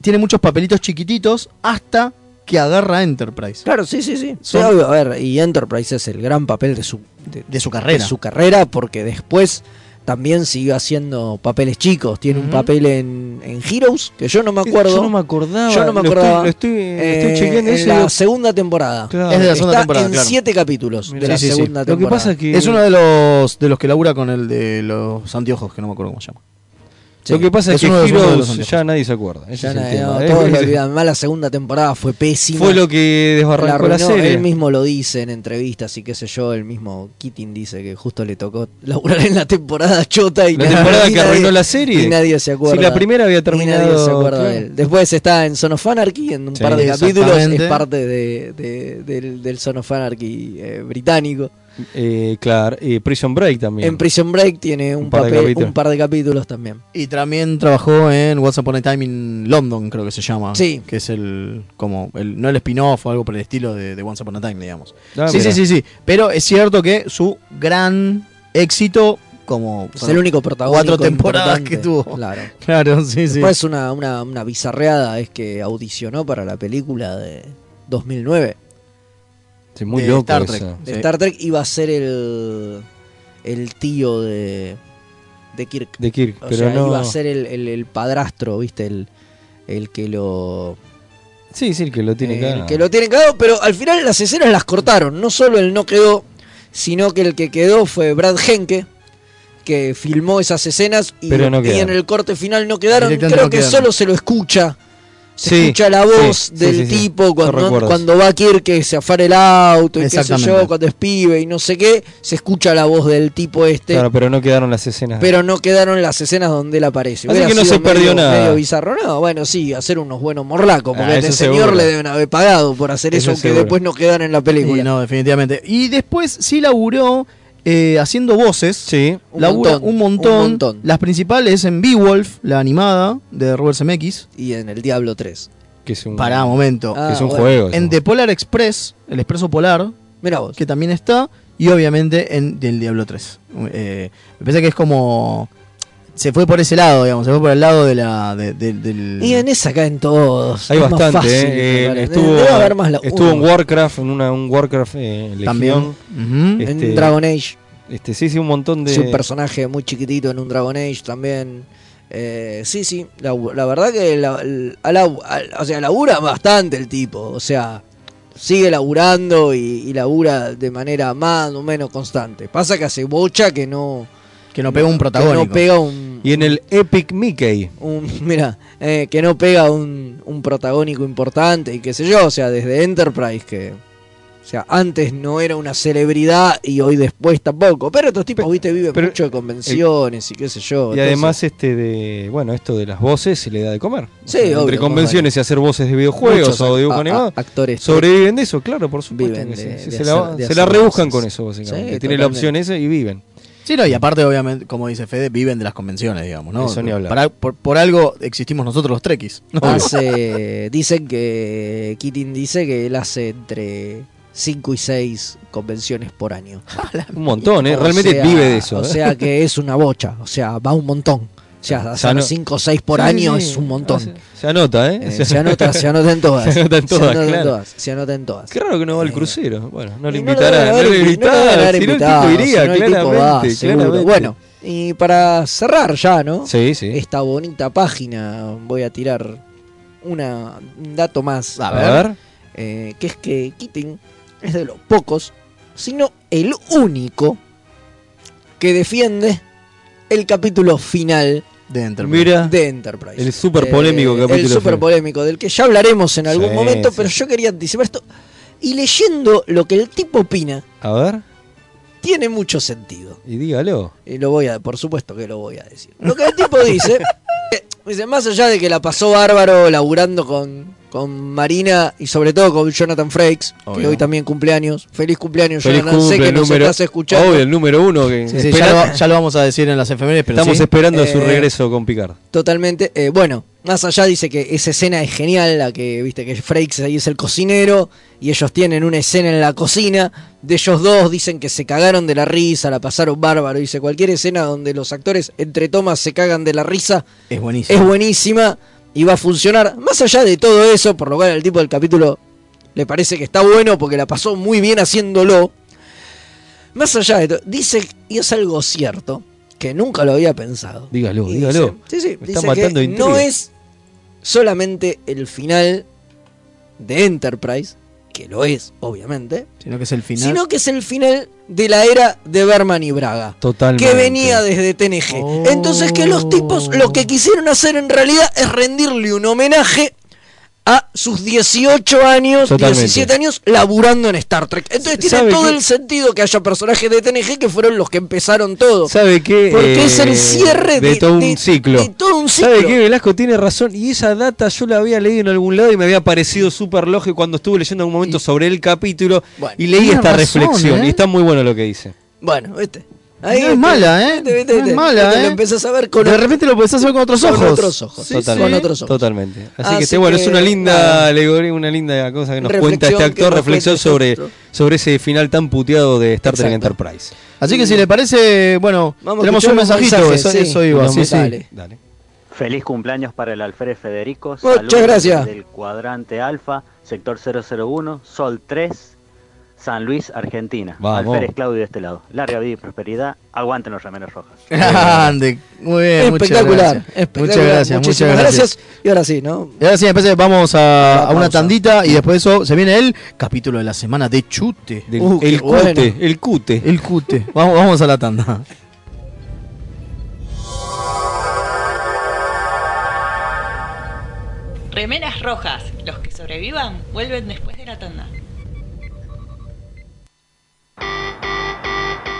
tiene muchos papelitos chiquititos hasta que agarra Enterprise Claro, sí, sí, sí. Sí, Son- obvio, a ver, y Enterprise es el gran papel de su, de, de su de carrera. su carrera, porque después también siguió haciendo papeles chicos. Tiene un papel en, en Heroes, que yo no me acuerdo. Yo no me acordaba. Yo no me acordaba. Lo estoy, lo estoy, Eh, chequeando en la segunda temporada. claro. Es de la segunda Está temporada, en claro. siete capítulos Mirá. de la Sí, sí, sí. segunda Lo que temporada. pasa es que. Es uno de los de los que labura con el de los anteojos, que no me acuerdo cómo se llama. Lo que pasa es, Es que Heroes ya nadie se acuerda. Ese Ya es el no, todos lo ese- olvidan. Más la segunda temporada fue pésima. Fue lo que desbarrancó la, serie. Él mismo lo dice en entrevistas y qué sé yo. El mismo Keating dice que justo le tocó laburar en la temporada chota y La nadie- temporada y que arruinó nadie- la serie. Y nadie se acuerda. Si la primera había Y terminado. nadie se acuerda claro. de él. Después está en Son of Anarchy, en un Sí. par de capítulos. Es parte de, de- del, del Son of Anarchy eh, británico. Eh, claro, y Prison Break también. En Prison Break tiene un, Un par de papel, capítulos. un par de capítulos también. Y también trabajó en Once Upon a Time in London, creo que se llama. Sí. Que es el, como, el, no el spin-off o algo por el estilo de, de Once Upon a Time, digamos. Ah, sí, mira. sí, sí, sí. Pero es cierto que su gran éxito, como Es el único protagónico. cuatro temporadas importante. que tuvo. Claro. Claro, sí, sí. Después una, una, una bizarreada es que audicionó para la película de 2009 Sí, muy de loco Star Trek. de Sí. Star Trek. Iba a ser el, el tío de, de Kirk. De Kirk, O pero sea, no. iba a ser el, el- el padrastro, ¿viste? El, el que lo Sí, sí, el que lo tiene Eh, acá. que lo tienen cagado, pero al final las escenas las cortaron. No solo el no quedó, sino que el que quedó fue Brad Henke, que filmó esas escenas y, no en el corte final no quedaron. Creo no que quedaron. solo se lo escucha. Se Sí, escucha la voz sí, del sí, tipo cuando, cuando va Kirk que se afara el auto y qué sé yo, cuando es pibe y no sé qué, se escucha la voz del tipo este. Claro, pero no quedaron las escenas. Pero no quedaron las escenas donde él aparece. Así Hubiera que no se perdió medio- nada. Medio bizarro. No, bueno, sí, hacer unos buenos morlacos. Porque Ah, a este señor seguro. le deben haber pagado por hacer Eso eso, aunque seguro. después no quedan en la película. Y no, definitivamente. Y después sí laburó eh, haciendo voces. Sí. Un Labura montón, un montón. un montón. Las principales en Beowulf, la animada de Robert Zemeckis. Y en el Diablo 3. Que es un, Pará, momento. Ah, que es un bueno. juego. en. The Polar Express, el Expreso Polar, Mira vos. que también está. Y obviamente en Del Diablo 3. Eh, me parece que es como. Se fue por ese lado, digamos. Se fue por el lado de la. de- de- del... Y en esa caen todos. Hay Es más bastante, fácil, eh, eh, estuvo, Debe haber más la- estuvo en. Warcraft, en una, un Warcraft eh, Legión. También. Eh, En este- Dragon Age. Este, sí, sí, un montón de. Es un personaje muy chiquitito en un Dragon Age también. Eh, sí, sí. La, la verdad que la, la- la- o sea, labura bastante el tipo. O sea, sigue laburando y, y labura de manera más o menos constante. Pasa que hace bocha que no. Que no pega un que protagónico. no pega un. Y en el Epic Mickey. un- mira, eh, que no pega un, un protagónico importante y qué sé yo, o sea, desde Enterprise que, o sea, antes no era una celebridad y hoy después tampoco, pero estos tipos, viste, viven pero mucho de convenciones y qué sé yo. Y entonces- además, este de. Bueno, esto de las voces se le da de comer. Sí, O sea, obvio, Entre convenciones y hacer voces de videojuegos muchos o ac- dibujos a- animados. a- actores Sobreviven de eso, claro, por supuesto. Viven de- sí. de se, la, hacer- de se la rebuscan voces. con eso, básicamente. Sí, Tiene la opción esa y viven. Sí, no, y aparte, obviamente, como dice Fede, viven de las convenciones, digamos, ¿no? Eso ni hablar. Para- por, por algo existimos nosotros los trekkies. ¿no? Hace, dicen que Keating dice que él hace entre 5 y 6 convenciones por año. Un montón, ¿eh? O Realmente sea- vive de eso. O ¿eh? sea que es una bocha, o sea, va un montón. O sea, Ya hacer no- 5 o 6 por Sí, año sí, es un montón. Se, se anota, ¿eh? Eh, se anota, se anota en todas. Se anota en todas, anota claro. todas, se anota en todas. Qué raro que no va al Eh, crucero. Bueno, no le Y no le invi- no lo deben invitarán. haber Si no, el invitado, tipo iría, si no, el tipo claramente. seguro. Bueno, y para cerrar ya, ¿no? Sí, sí. Esta bonita página, voy a tirar una, un dato más. A ver. eh, que es que Keating es de los pocos, sino el único que defiende el capítulo final De Enterprise. Mira. de Enterprise. El súper polémico Eh, capítulo El final. polémico, del que ya hablaremos en algún Sí, momento, sí. pero yo quería anticipar esto. Y leyendo lo que el tipo opina, A ver. tiene mucho sentido. Y dígalo. Y lo voy a, por supuesto que lo voy a decir. Lo que el tipo dice, eh, dice, más allá de que la pasó bárbaro laburando con, con Marina y sobre todo con Jonathan Frakes, que hoy también cumpleaños. Feliz cumpleaños, Feliz Jonathan. sé que el nos número. estás escuchando. Obvio, el número uno. Que Sí, sí, espera- ya, lo, ya lo vamos a decir en las efemérides, pero Estamos sí. esperando su Eh, regreso con Picard. Totalmente. Eh, bueno, más allá dice que esa escena es genial, la que viste que Frakes ahí es el cocinero y ellos tienen una escena en la cocina. De ellos dos dicen que se cagaron de la risa, la pasaron bárbaro. Dice cualquier escena donde los actores entre tomas se cagan de la risa Es buenísimo. es buenísima y va a funcionar. Más allá de todo eso, por lo cual al tipo del capítulo le parece que está bueno porque la pasó muy bien haciéndolo. Más allá de todo, dice, y es algo cierto, que nunca lo había pensado. Dígalo, Y dígalo. dice- sí, sí, Me dice está matando que no es solamente el final de Enterprise, que lo es, obviamente, Sino que es el final. sino que es el final de la era de Berman y Braga Totalmente. que venía desde TNG. Oh. Entonces que los tipos lo que quisieron hacer en realidad es rendirle un homenaje a sus 18 años, Totalmente. 17 años, laburando en Star Trek. Entonces tiene ¿Sabe todo qué? el sentido que haya personajes de TNG que fueron los que empezaron todo. ¿Sabe qué? Porque es el Eh, cierre de, de todo un de- ciclo. de todo un ciclo. ¿Sabe qué? Velasco tiene razón. Y esa data yo la había leído en algún lado y me había parecido súper lógico cuando estuve leyendo en algún momento sobre el capítulo. Bueno, y leí esta razón, reflexión. ¿eh? Y está muy bueno lo que dice. Bueno, viste. No es mala, ¿eh? No es mala, Lo ¿eh? empezás a ver con de repente lo podés hacer con otros con ojos. otros ojos. Sí, Totalmente. Con otros ojos. Totalmente. Así, Así que, este, bueno, es una linda alegoría, una linda cosa que nos cuenta este actor, reflexión sobre, sobre ese final tan puteado de Star Trek Exacto. Enterprise. Así que si le parece, bueno, Vamos a tenemos un mensajito, mensajes, eso, sí. eso iba, Unos sí, sí. Dale. Dale. Feliz cumpleaños para el Alfred Federico. Muchas Saludos gracias. Del cuadrante Alfa, sector 001, Sol 3, San Luis, Argentina. Vamos. Alférez Claudio de este lado. Larga vida y prosperidad. Aguanten los remeros rojas. Grande, muy bien, muchas Espectacular, gracias. espectacular. Muchas gracias, muchas gracias. Y ahora sí, ¿no? Y ahora sí, después vamos a, una tandita y después de eso se viene el capítulo de la semana de chute. Del- Uh, el bueno. cute, el cute. El cute. Vamos, vamos a la tanda. Remeras rojas. Los que sobrevivan vuelven después de la tanda.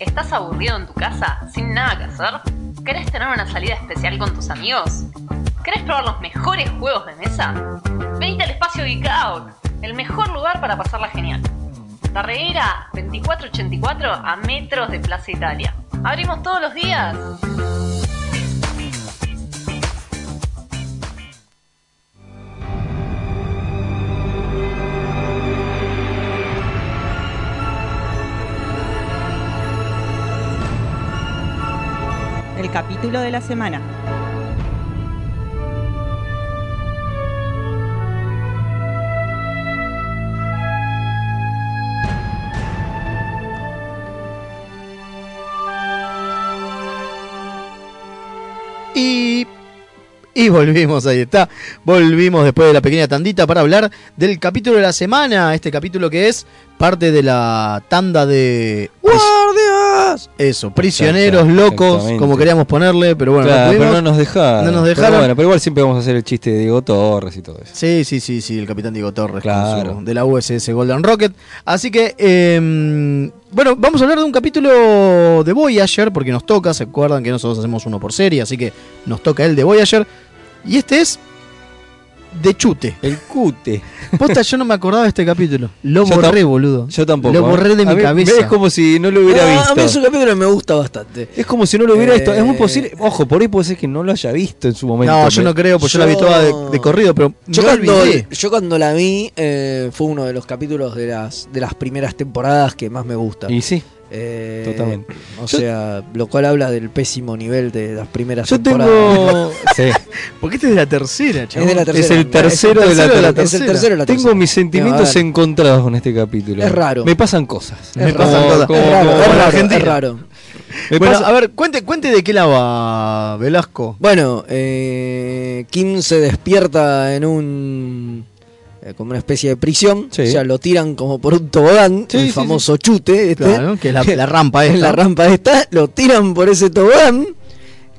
¿Estás aburrido en tu casa sin nada que hacer? ¿Querés tener una salida especial con tus amigos? ¿Querés probar los mejores juegos de mesa? Venite al espacio Geek Out, el mejor lugar para pasarla genial. Tarreira 2484 a metros de Plaza Italia. ¿Abrimos todos los días? El capítulo de la semana. Y, y volvimos, ahí está. Volvimos después de la pequeña tandita para hablar del capítulo de la semana. Este capítulo que es parte de la tanda de... Eso, prisioneros locos, como queríamos ponerle, pero bueno, Claro, no pero no nos dejaron. No nos Pero bueno, pero igual siempre vamos a hacer el chiste de Diego Torres y todo eso. Sí, sí, sí, sí, el capitán Diego Torres su- de la USS Golden Rocket. Así que, eh, bueno, vamos a hablar de un capítulo de Voyager, porque nos toca, se acuerdan que nosotros hacemos uno por serie, así que nos toca el de Voyager. Y este es de chute. El cute. Posta, yo no me acordaba de este capítulo. Lo Yo borré, boludo. Yo tampoco. Lo borré de A mi mí- cabeza. Es como si no lo hubiera No, visto. a mí ese capítulo me gusta bastante. Es como si no lo hubiera Eh, visto. Es muy posible. Ojo, por ahí puede ser que no lo haya visto en su momento. No, yo no creo, pues yo, la vi toda de, de corrido, pero Yo cuando, olvidé. yo cuando la vi eh, fue uno de los capítulos de las, de las primeras temporadas que más me gusta. Y sí, Eh, totalmente. O Yo- sea, lo cual habla del pésimo nivel de las primeras yo temporadas. tengo. sí. Porque este es de la tercera, chaval. Es de la tercera. Es el tercero de la tercero de la tercera. Es el tercero de la Tengo tercera. mis sentimientos encontrados con este capítulo. Es raro. Me pasan cosas. Me pasan cosas. es raro, es. Me bueno, pasa- a ver, cuente, cuente de qué la va Velasco. Bueno, eh, Kim se despierta en un. Eh, como una especie de prisión. Sí. O sea, lo tiran como por un tobogán, Sí, el sí, famoso chute. Este, Claro, que es la, la rampa esta. la rampa esta, lo tiran por ese tobogán.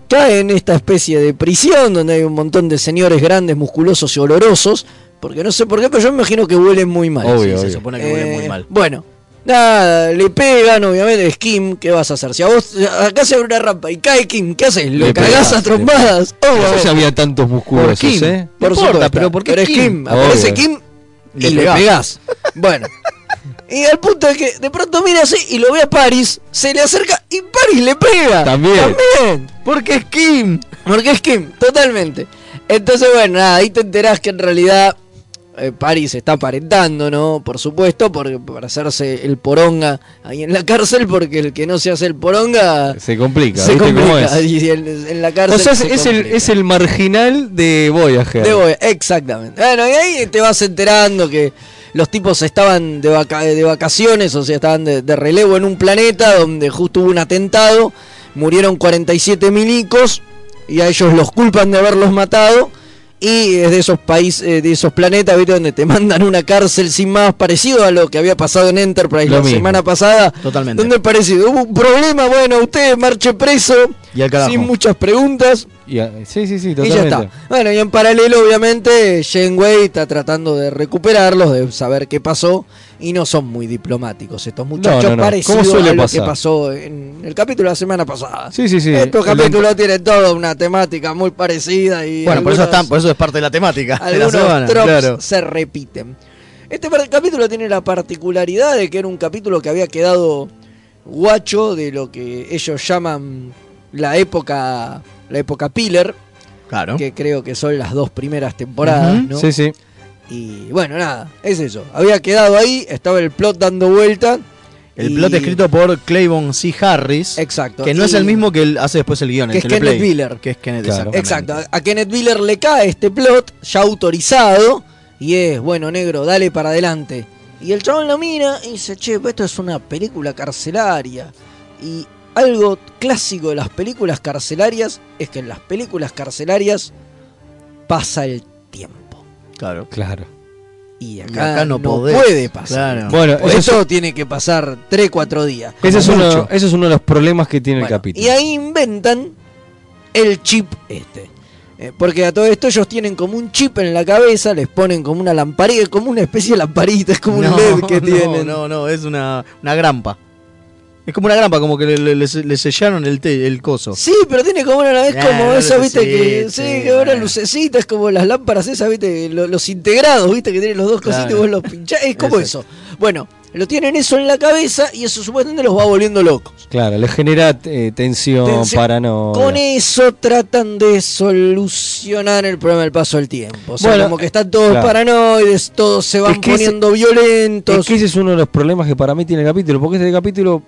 Cae en esta especie de prisión donde hay un montón de señores grandes, musculosos y olorosos. Porque no sé por qué, pero yo me imagino que huelen muy mal. Obvio, se obvio. supone que huele muy Eh, mal. Bueno, nada, le pegan, obviamente, es Kim, ¿qué vas a hacer? Si a vos, acá se abre una rampa y cae Kim, ¿qué haces? ¿Lo Le cagás a trompadas? Oh, No sé si había tantos musculosos, Por Kim. ¿eh? Por importa, supuesto, pero ¿por qué es Kim? Kim? Aparece Obvio. Kim y Le le pegás. pegás. Bueno. Y al punto de que de pronto mira así y lo ve a Paris, se le acerca y Paris le pega. También. También. Porque es Kim. Porque es Kim, totalmente. Entonces, bueno, nada, ahí te enterás que en realidad eh, Paris está aparentando, ¿no? Por supuesto, porque, para hacerse el poronga ahí en la cárcel, porque el que no se hace el poronga Se complica, se ¿viste cómo complica. es? Y en, en la cárcel O sea, es, se es el, complica. es el marginal de Voyager. De Boy- exactamente. Bueno, y ahí te vas enterando que los tipos estaban de, vaca- de vacaciones, o sea, estaban de, de relevo en un planeta donde justo hubo un atentado, murieron 47 milicos y a ellos los culpan de haberlos matado. Y es de esos países, de esos planetas, ¿viste? Donde te mandan una cárcel sin más, parecido a lo que había pasado en Enterprise Lo la mismo. semana pasada. Totalmente. Donde parecido, hubo un problema, bueno, usted marche preso, Y al carajo. sin muchas preguntas. Y a- sí, sí, sí, Y ya totalmente. está. Bueno, y en paralelo, obviamente, Janeway está tratando de recuperarlos, de saber qué pasó. Y no son muy diplomáticos estos muchachos, No, no, no. parecido ¿Cómo suele a lo pasar? que pasó en el capítulo de la semana pasada. Sí, sí, sí. Estos capítulos tienen toda una temática muy parecida y Bueno, por eso, algunos- están, por eso es parte de la temática de la algunos semana. tropes Claro. se repiten. Este capítulo tiene la particularidad de que era un capítulo que había quedado guacho de lo que ellos llaman la época la época Piller, Claro. que creo que son las dos primeras temporadas. ¿no? Sí, sí. Y bueno, nada, es eso. Había quedado ahí, estaba el plot dando vuelta. El y- plot escrito por Claybon C. Harris. Exacto. Que no es el mismo que él hace después el guion. Que el es teleplay, Kenneth Miller. Que es Kenneth, Claro. Exacto, a- Kenneth Miller le cae este plot ya autorizado y es, bueno, negro, dale para adelante. Y el chabón lo mira y dice, che, pues esto es una película carcelaria. Y algo clásico de las películas carcelarias es que en las películas carcelarias pasa el tiempo. Claro. Claro. Y Y acá, no, puede pasar. Claro. Bueno, Por eso, eso tiene que pasar 3, 4 días. ese es uno, mucho. ese es uno de los problemas que tiene Bueno, el capítulo. Y ahí inventan el chip este. Eh, porque a todo esto ellos tienen como un chip en la cabeza, les ponen como una lamparita, como una especie de lamparita, es como un No, LED que no, tienen. No, no, es una, una grampa. Es como una grampa, como que le, le- le- le sellaron el, te- el coso. Sí, pero tiene como una, Ah, como eso, viste, que lucecita, sí, que una lucecita, es como las lámparas esas, viste, lo- los integrados, viste, que tienen los dos cositos y vos los pinchás, es como Exacto. eso. Bueno, lo tienen eso en la cabeza y eso supuestamente los va volviendo locos. Claro, le genera eh, tensión, Tensión. paranoia. Con eso tratan de solucionar el problema del paso del tiempo. O sea, Bueno, como que están todos claro. paranoides, todos se van Es que ese- poniendo violentos. Es que ese es uno de los problemas que para mí tiene el capítulo, porque este capítulo,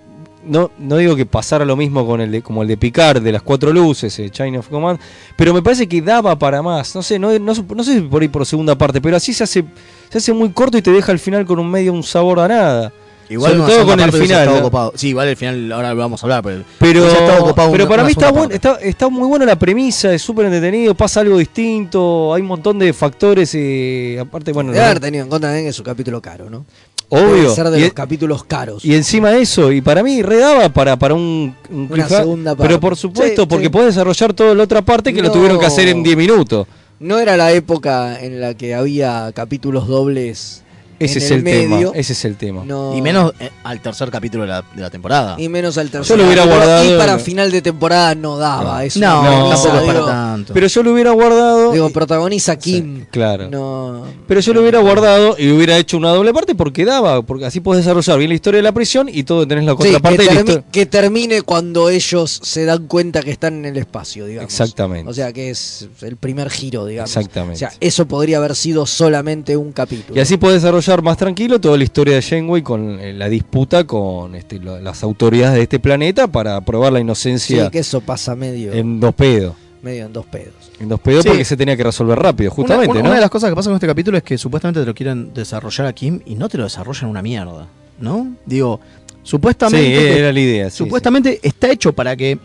no, no digo que pasara lo mismo con el de, como el de Picard, de las cuatro luces, eh, China of Command, pero me parece que daba para más. No sé, no, no, no sé si por ahí por segunda parte, pero así se hace, se hace muy corto y te deja al final con un medio un sabor a nada. Igual Sobre no, todo con el final. Sí, igual el final, ahora lo vamos a hablar, pero. Pero, pero una- para mí está, buen- está, está muy buena la premisa, es súper entretenido, pasa algo distinto, hay un montón de factores, eh, aparte, bueno, Debe haber tenido en cuenta también que es un capítulo caro, ¿no? Obvio. Debe ser de Y- los capítulos caros. Y encima de eso, y para mí redaba para, para un, un Una cliffha- segunda parte. Pero por supuesto, Sí, porque sí. podés desarrollar toda la otra parte que lo No. tuvieron que hacer en 10 minutos. No era la época en la que había capítulos dobles. Ese en es el, medio. tema. Ese es el tema. No- Y menos eh, al tercer capítulo de la, de la temporada. y menos al tercer. Yo lo hubiera guardado- Y para final de temporada no daba. eso no, no, tampoco es digo, para tanto. Pero yo lo hubiera guardado. Digo, protagoniza Kim. claro. No. Pero yo lo hubiera guardado y hubiera hecho una doble parte porque daba, porque así podés desarrollar bien la historia de la prisión y todo tenés la Sí, contraparte que, la que termine cuando ellos se dan cuenta que están en el espacio, digamos. Exactamente. O sea, que es el primer giro, digamos. Exactamente. O sea, eso podría haber sido solamente un capítulo. Y así podés desarrollar más tranquilo toda la historia de Janeway con eh, la disputa con este, lo- las autoridades de este planeta para probar la Sí, inocencia que eso pasa medio en dos pedos. medio en dos pedos. En dos pedos Sí. porque se tenía que resolver rápido, justamente, una, ¿no? una de las cosas que pasa con este capítulo es que supuestamente te lo quieren desarrollar a Kim y no te lo desarrollan una mierda, ¿no? Digo, sí, supuestamente, que- era la idea. sí, supuestamente está hecho para que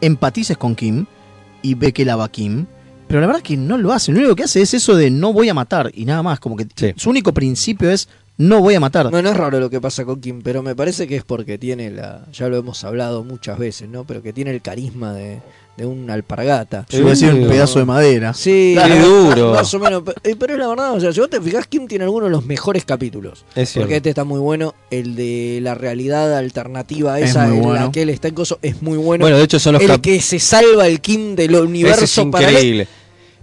empatices con Kim y ve que la va Kim, pero la verdad es que no lo hace. Lo único que hace es eso de no voy a matar y nada más, como que Sí. su único principio es no voy a matar. No, no es raro lo que pasa con Kim, pero me parece que es porque tiene la. Ya lo hemos hablado muchas veces, ¿no? Pero que tiene el carisma de, de un alpargata. Yo iba a decir un pedazo de madera. Sí, Qué duro. Más o menos. eh, Pero es la verdad, o sea, si vos te fijás, Kim tiene algunos de los mejores capítulos. Es cierto. Porque este está muy bueno. El de la realidad alternativa, Es esa muy en bueno. la que él está en coso, es muy bueno. Bueno, de hecho son los el que se salva el Kim del Ese universo es paralelo. increíble.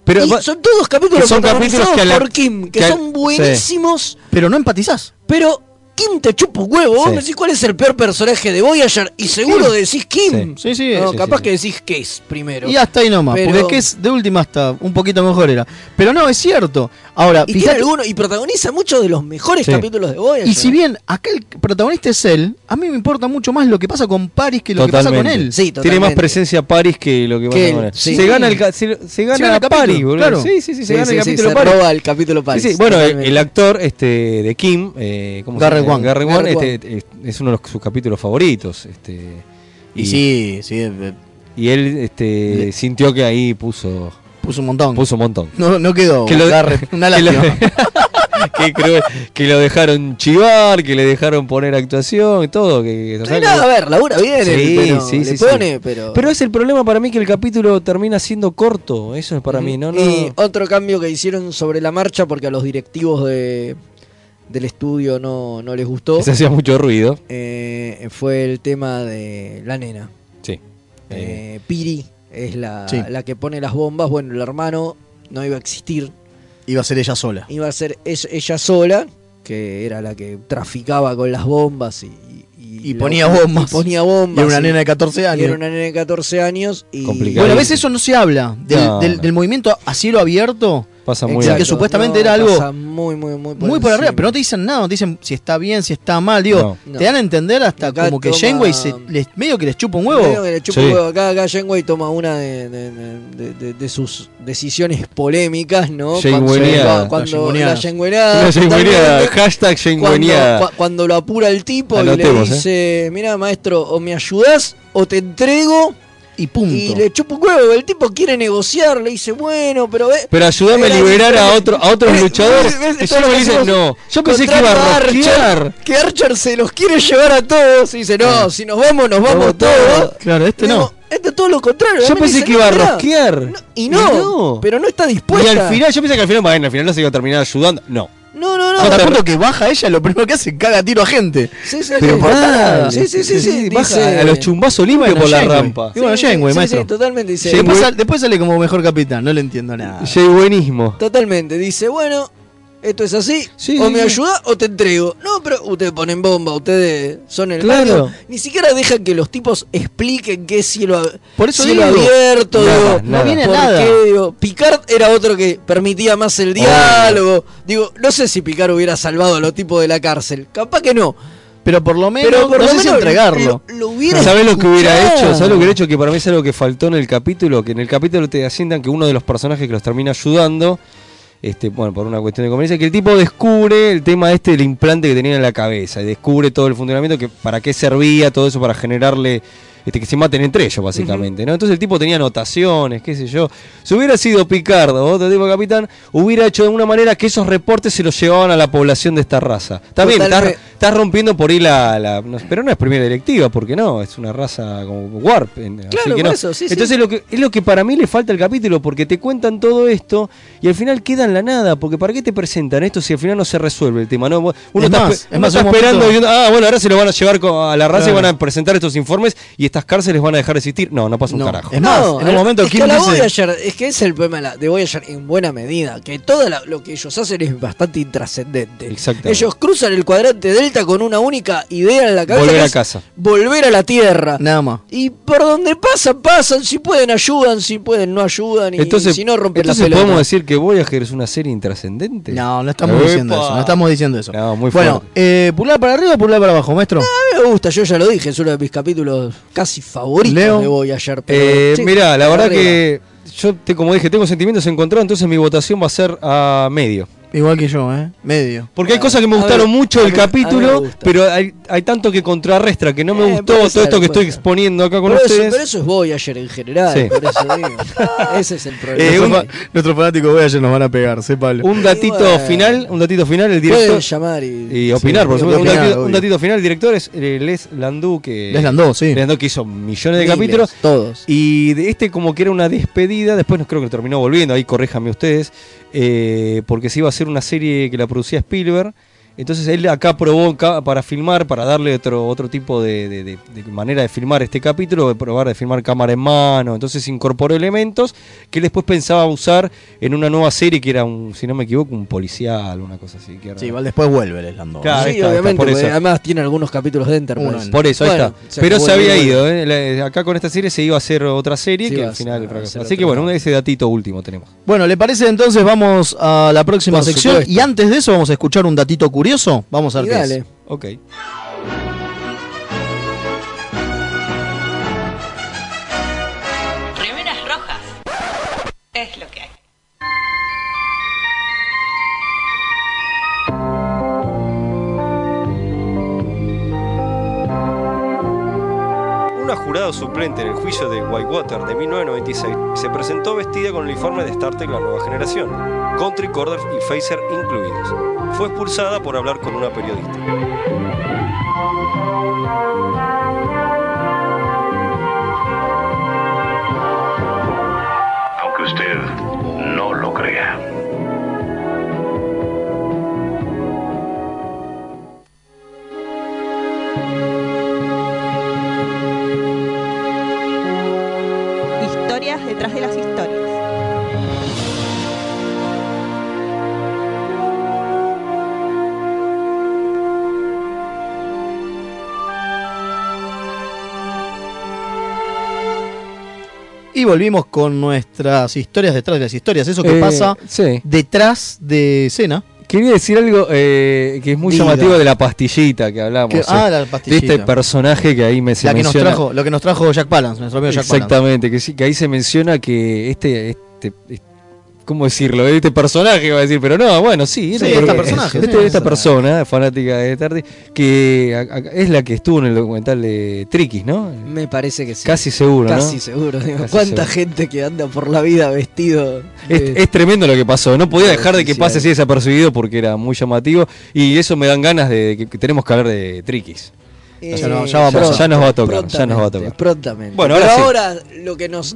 Pero Y son todos capítulos que son capítulos que la- por Kim, que, son buenísimos, Pero no empatizás. pero Kim te chupa un huevo. Vos Sí. me decís cuál es el peor personaje de Voyager y seguro decís Kim. Sí, sí. No, sí, capaz sí. que decís Case primero. Y hasta ahí nomás, Pero- porque es de última hasta un poquito mejor era. Pero no, es cierto. Ahora, Y tiene fíjate, alguno, y protagoniza muchos de los mejores Sí. capítulos de Voyager. y si bien acá el protagonista es él, a mí me importa mucho más lo que pasa con Paris que lo que pasa con él. Tiene más presencia Paris que lo que pasa con él. sí. Se gana el, se, se gana Se Paris, boludo. claro. Sí, sí, sí, se Sí, gana sí, el sí, capítulo se Paris. roba el capítulo Paris, Sí, sí, Bueno, el, actor este de Kim, eh, ¿cómo se Garrett Wang. Garrett Wang, Garrett este, es, uno de los- sus capítulos favoritos. Este, Y sí, sí. Y él este, sintió que ahí puso. Puso un montón. Puso un montón. No, no quedó. Que lo- una que lo- que, creo- que lo dejaron chivar, que le dejaron poner actuación y todo. Que, o sea, nada, a ver, labura bien, Sí, pero sí, le sí, sí. pone, pero... Pero es el problema para mí que el capítulo termina siendo corto. Eso es para mí, ¿no? no Y otro cambio que hicieron sobre la marcha, porque a los directivos de, del estudio no, no les gustó, Se hacía mucho ruido. eh, fue el tema de la nena. Sí. Eh, Piri es la, Sí. la que pone las bombas. Bueno, el hermano no iba a existir. Iba a ser ella sola. Iba a ser es- ella sola, que era la que traficaba con las bombas y, Y ponía bombas. y ponía bombas. Y era una nena de 14 y años. era una nena de 14 años. Y Bueno, a veces eso no se habla. Del, No, del- no. del movimiento a cielo abierto. Pasa muy Exacto, bien. que supuestamente no, era algo pasa muy, muy, muy por muy por arriba, pero no te dicen nada, no te dicen si está bien, si está mal. Digo, No. te dan a entender hasta Acá como que toma- les- medio que les chupa un huevo. Medio que le chupa Sí. un huevo. Acá, acá Janeway toma una de, de- de- de- de sus decisiones polémicas, ¿no? Cuando, La totalmente. hashtag cuando, cua- cuando lo apura el tipo Anotemos, y le dice, mira maestro, o me ayudás o te entrego. Y punto. Y le chupa un huevo. El tipo quiere negociar, le dice, bueno, pero ve. Pero ayúdame a Era liberar a, otro, a otros Eh, luchadores. Y solo me hacemos no. Yo pensé que iba a Archer. Que Archer se los quiere llevar a todos. Y dice, no, si nos vamos, nos vamos todos. Claro, este Digo, no. Este es todo lo contrario. Yo pensé dice, que iba a rosquear. Y no, pero no está Y dispuesta. al final, yo pensé que al final, bueno, al final no se iba a terminar ayudando. No. No, no, no. Hasta el punto que baja ella, lo primero que hace, caga tiro a gente. Sí, sí, Pero sí. por Ah, nada. sí, sí, sí, sí, baja dice- a los chumbazos limpios Bueno, por la rampa. Y bueno, Sí, Janeway, sí, maestro. sí, totalmente. Dice, Después, sal- después sale como mejor capitán, no le entiendo nada. buenismo. Totalmente. Dice, bueno, esto es así. Sí, o sí, me sí. ayuda o te entrego. No, pero ustedes ponen bomba, ustedes son el Claro. Ni siquiera dejan que los tipos expliquen qué es cielo, Por eso cielo digo, abierto. nada, digo, no viene a ¿por nada. qué? Digo, Picard era otro que permitía más el diálogo. Digo, no sé si Picard hubiera salvado a los tipos de la cárcel. Capaz que no. Pero por lo menos, Pero por no lo sé si entregarlo. Lo, lo hubiera ¿Sabes lo que hubiera hecho? ¿Sabes lo que hubiera hecho? Que para mí es algo que faltó en el capítulo. Que en el capítulo te asientan que uno de los personajes que los termina ayudando, este, bueno, por una cuestión de conveniencia, que el tipo descubre el tema este del implante que tenía en la cabeza. Y descubre todo el funcionamiento, que para qué servía, todo eso para generarle. Este, que se maten entre ellos, básicamente, ¿no? Entonces el tipo tenía anotaciones, qué sé yo. Si hubiera sido Picardo, otro tipo de capitán, hubiera hecho de alguna manera que esos reportes se los llevaban a la población de esta raza. Está bien, Totalmente. Estás rompiendo por ahí la, la- no, pero no es primera directiva, porque no, es una raza como Warp. en- así Claro, que por no. eso, sí, sí. Entonces Lo que, es lo que para mí le falta al capítulo, porque te cuentan todo esto y al final queda en la nada, porque ¿para qué te presentan esto si al final no se resuelve el tema? ¿no? Uno Es está, más, es uno más, está un momento- esperando, y uno, ah, bueno, ahora se lo van a llevar a la raza Claro. y van a presentar estos informes y estas cárceles van a dejar de existir. No, no pasa un No, carajo. es más, en un momento es que Kim a la dice- Voyager, es que ese es el problema de, de Voyager en buena medida, que todo la- lo que ellos hacen es bastante intrascendente. Exactamente. Ellos cruzan el cuadrante con una única idea en la cabeza. Volver a casa. Volver a la Tierra. Nada más. Y por donde pasan, pasan. Si pueden, ayudan. Si pueden, no ayudan. Y Entonces, si no, rompen la entonces pelota. podemos decir que Voyager es una serie intrascendente. No, no estamos diciendo eso, no estamos diciendo eso. No, muy bueno, eh, ¿pulgar para arriba o pulgar para abajo, maestro? A mí me gusta, yo ya lo dije, es uno de mis capítulos casi favoritos Leo. de Voyager. Pero, Eh, sí, mira, la verdad arriba. que yo, te, como dije, tengo sentimientos encontrados, entonces mi votación va a ser a medio. Igual que yo, ¿eh? Medio. Porque hay cosas que me gustaron ver, mucho del mí- capítulo, pero hay, hay tanto que contrarrestra que no me Eh, gustó todo ser, esto que estoy ser. exponiendo acá con Pero eso, ustedes. pero eso es Voyager en general, Sí. por eso digo. Ese es el problema. Eh, Nuestros un- fa- Nuestros fanáticos Voyager nos van a pegar, sépalo. Un datito bueno. final, un datito final, el director. Pueden llamar y, Y opinar, Sí, por supuesto. Un datito, un obvio. datito final, el director es eh, Les Landau, que. Les Landau, sí. Les Landau que hizo millones de Miles, capítulos. Todos. Y de este como que era una despedida, después no creo que terminó volviendo, ahí corréjame ustedes, eh, porque se iba a hacer una serie que la producía Spielberg, Entonces él acá probó para filmar, para darle otro, otro tipo de, de- de- de manera de filmar este capítulo, de probar de filmar cámara en mano. Entonces incorporó elementos que él después pensaba usar en una nueva serie que era, un, si no me equivoco, un policial, una cosa así. Que era- Sí, igual después vuelve el Slando. Claro, sí, está, ahí está, obviamente, por porque eso. además tiene algunos capítulos de Enterprise. Por eso, Bueno, ahí está. Pero se había ido. ¿eh? La- acá con esta serie se iba a hacer otra serie Sí, que al final fracasó. Así que bueno, ese datito último tenemos. Bueno, ¿le parece entonces vamos a la próxima Por sección? supuesto. Y antes de eso vamos a escuchar un datito curioso. Vamos a ver Y qué dale. es. Ok. Una jurada suplente en el juicio de Whitewater de 1996 se presentó vestida con el uniforme de Star Trek La Nueva Generación, con tricorders y phaser incluidos. Fue expulsada por hablar con una periodista. Y volvimos con nuestras historias detrás de las historias. Eso que Eh, pasa sí. detrás de escena. Quería decir algo eh, que es muy Diga. llamativo de la pastillita que hablamos. Que- eh, ah, la De pastillita. este personaje que ahí me se La que nos menciona. trajo, lo que nos trajo Jack Palance, nuestro amigo Jack Palance. Exactamente, que sí, que ahí se menciona que este, este, este- ¿cómo decirlo? Este personaje va a decir, pero no, bueno, sí, Sí, era- esta es- personaje, este- sí, esta esa- persona fanática de Tardy, que a- a- es la que estuvo en el documental de Triquis, ¿no? Me parece que sí. Casi seguro, ¿no? Casi seguro. digo, Casi ¿Cuánta seguro. gente que anda por la vida vestido? Es, de- es tremendo lo que pasó, no podía dejar de que pase así desapercibido porque era muy llamativo y eso me dan ganas de que, que tenemos que hablar de Triquis. Eh, Ya no- ya vamos ya, a- ya nos va a tocar, ya nos va a tocar. Prontamente. Bueno, Pero ahora sí. ahora lo que nos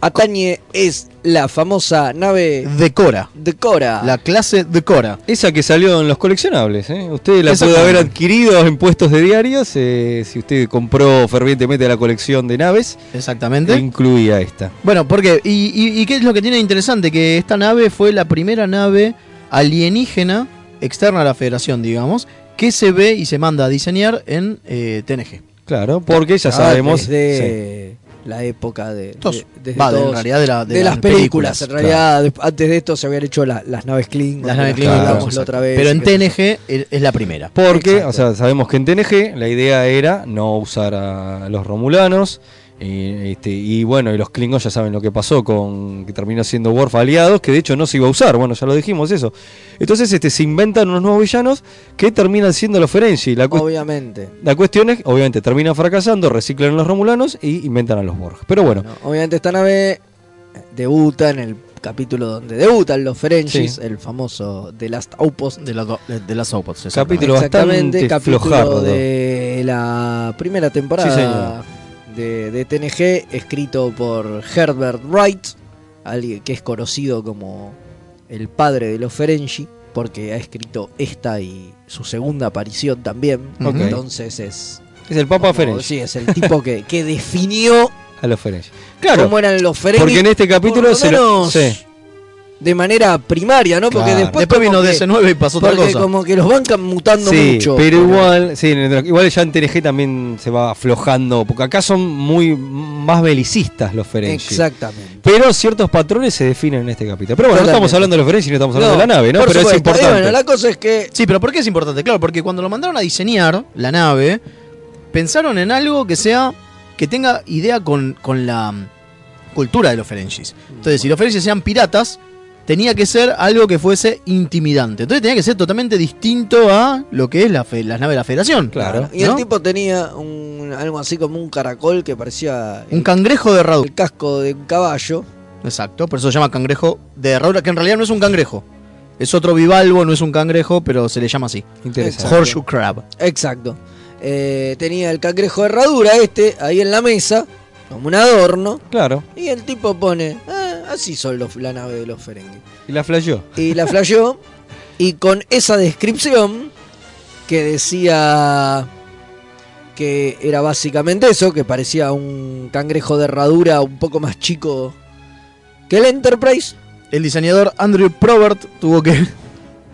atañe es la famosa nave Decora. Decora. La clase Decora. Esa que salió en los coleccionables, ¿eh? Usted la puede haber adquirido en puestos de diarios eh, si usted compró fervientemente la colección de naves. Exactamente. Incluía esta. Bueno, porque y, y- y qué es lo que tiene de interesante? Que esta nave fue la primera nave alienígena externa a la Federación, digamos, que se ve y se manda a diseñar en eh, TNG. Claro, porque ya Ah, sabemos. desde la época de, Todos. de- desde Va, de- en todos- realidad de la- de de las las películas. películas, En realidad, antes de esto se habían hecho la- las naves Klingon. Las naves Klingon, claro, la otra vez. Pero en TNG es es la primera. Porque, Exacto. o sea, sabemos que en TNG la idea era no usar a los romulanos. Y, este, y bueno, y los Klingons ya saben lo que pasó con que terminó siendo Worf aliados, que de hecho no se iba a usar, bueno, ya lo dijimos eso. Entonces este, se inventan unos nuevos villanos que terminan siendo los Ferengi. La, Obviamente. la cuestión es, obviamente, terminan fracasando, reciclan a los romulanos y inventan a los Borg. Pero bueno, No, obviamente esta nave debuta en el capítulo donde debutan los Ferengis, Sí. el famoso The Last Outpost. De, las do- de. Capítulo Exactamente, bastante capítulo flojardo. de la primera Sí, temporada señor. De, de TNG, escrito por Herbert Wright, alguien que es conocido como el padre de los Ferengi, porque ha escrito esta y su segunda aparición también. Entonces es. es el Papa Ferengi. Sí, es el tipo que, que definió A los Ferengi. Claro, cómo eran los Ferengi. porque en este capítulo por lo se lo- sí. De manera primaria, ¿no? Porque Claro. después, Después vino que- DC9 y pasó otra porque cosa. como que los van cam- mutando Sí, mucho. pero igual, sí, igual ya en TNG también se va aflojando, porque acá son muy más belicistas los Ferengi. Exactamente. Pero ciertos patrones se definen en este capítulo. Pero bueno, no estamos hablando de los Ferengi, no estamos hablando No, de la nave, ¿no? por Pero es. Y importante. bueno, la cosa es que Sí, pero ¿por qué es importante? Claro, porque cuando lo mandaron a diseñar la nave, pensaron en algo que sea. que tenga idea con, con la mm, cultura de los Ferengis. Entonces, si los Ferengis sean piratas, tenía que ser algo que fuese intimidante. Entonces tenía que ser totalmente distinto a lo que es la fe- las naves de la Federación. Claro. Y el tipo tenía un, algo así como un caracol que parecía Un el, cangrejo de herradura. el casco de un caballo. Exacto, por eso se llama cangrejo de herradura, que en realidad no es un cangrejo. Es otro bivalvo, no es un cangrejo, pero se le llama así. Interesante. Horseshoe crab. Exacto. Eh, tenía el cangrejo de herradura este ahí en la mesa, como un adorno. Claro. Y el tipo pone, "Ah, así son los, la nave de los Ferengi. Y la flasheó. Y la flasheó. Y con esa descripción que decía que era básicamente eso, que parecía un cangrejo de herradura un poco más chico que el Enterprise. El diseñador Andrew Probert tuvo que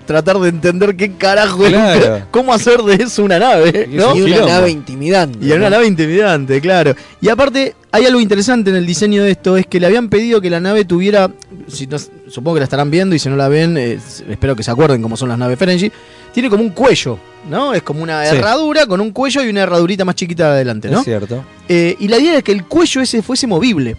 tratar de entender qué carajo es- cómo hacer de eso una nave, ¿no? Y una nave intimidante. Y una nave intimidante, claro. Y aparte, hay algo interesante en el diseño de esto, es que le habían pedido que la nave tuviera, si no- supongo que la estarán viendo y si no la ven, eh, espero que se acuerden cómo son las naves Ferengi, tiene como un cuello, ¿no? Es como una Sí. herradura con un cuello y una herradurita más chiquita adelante, ¿no? Es cierto. Eh, y la idea era que el cuello ese fuese movible,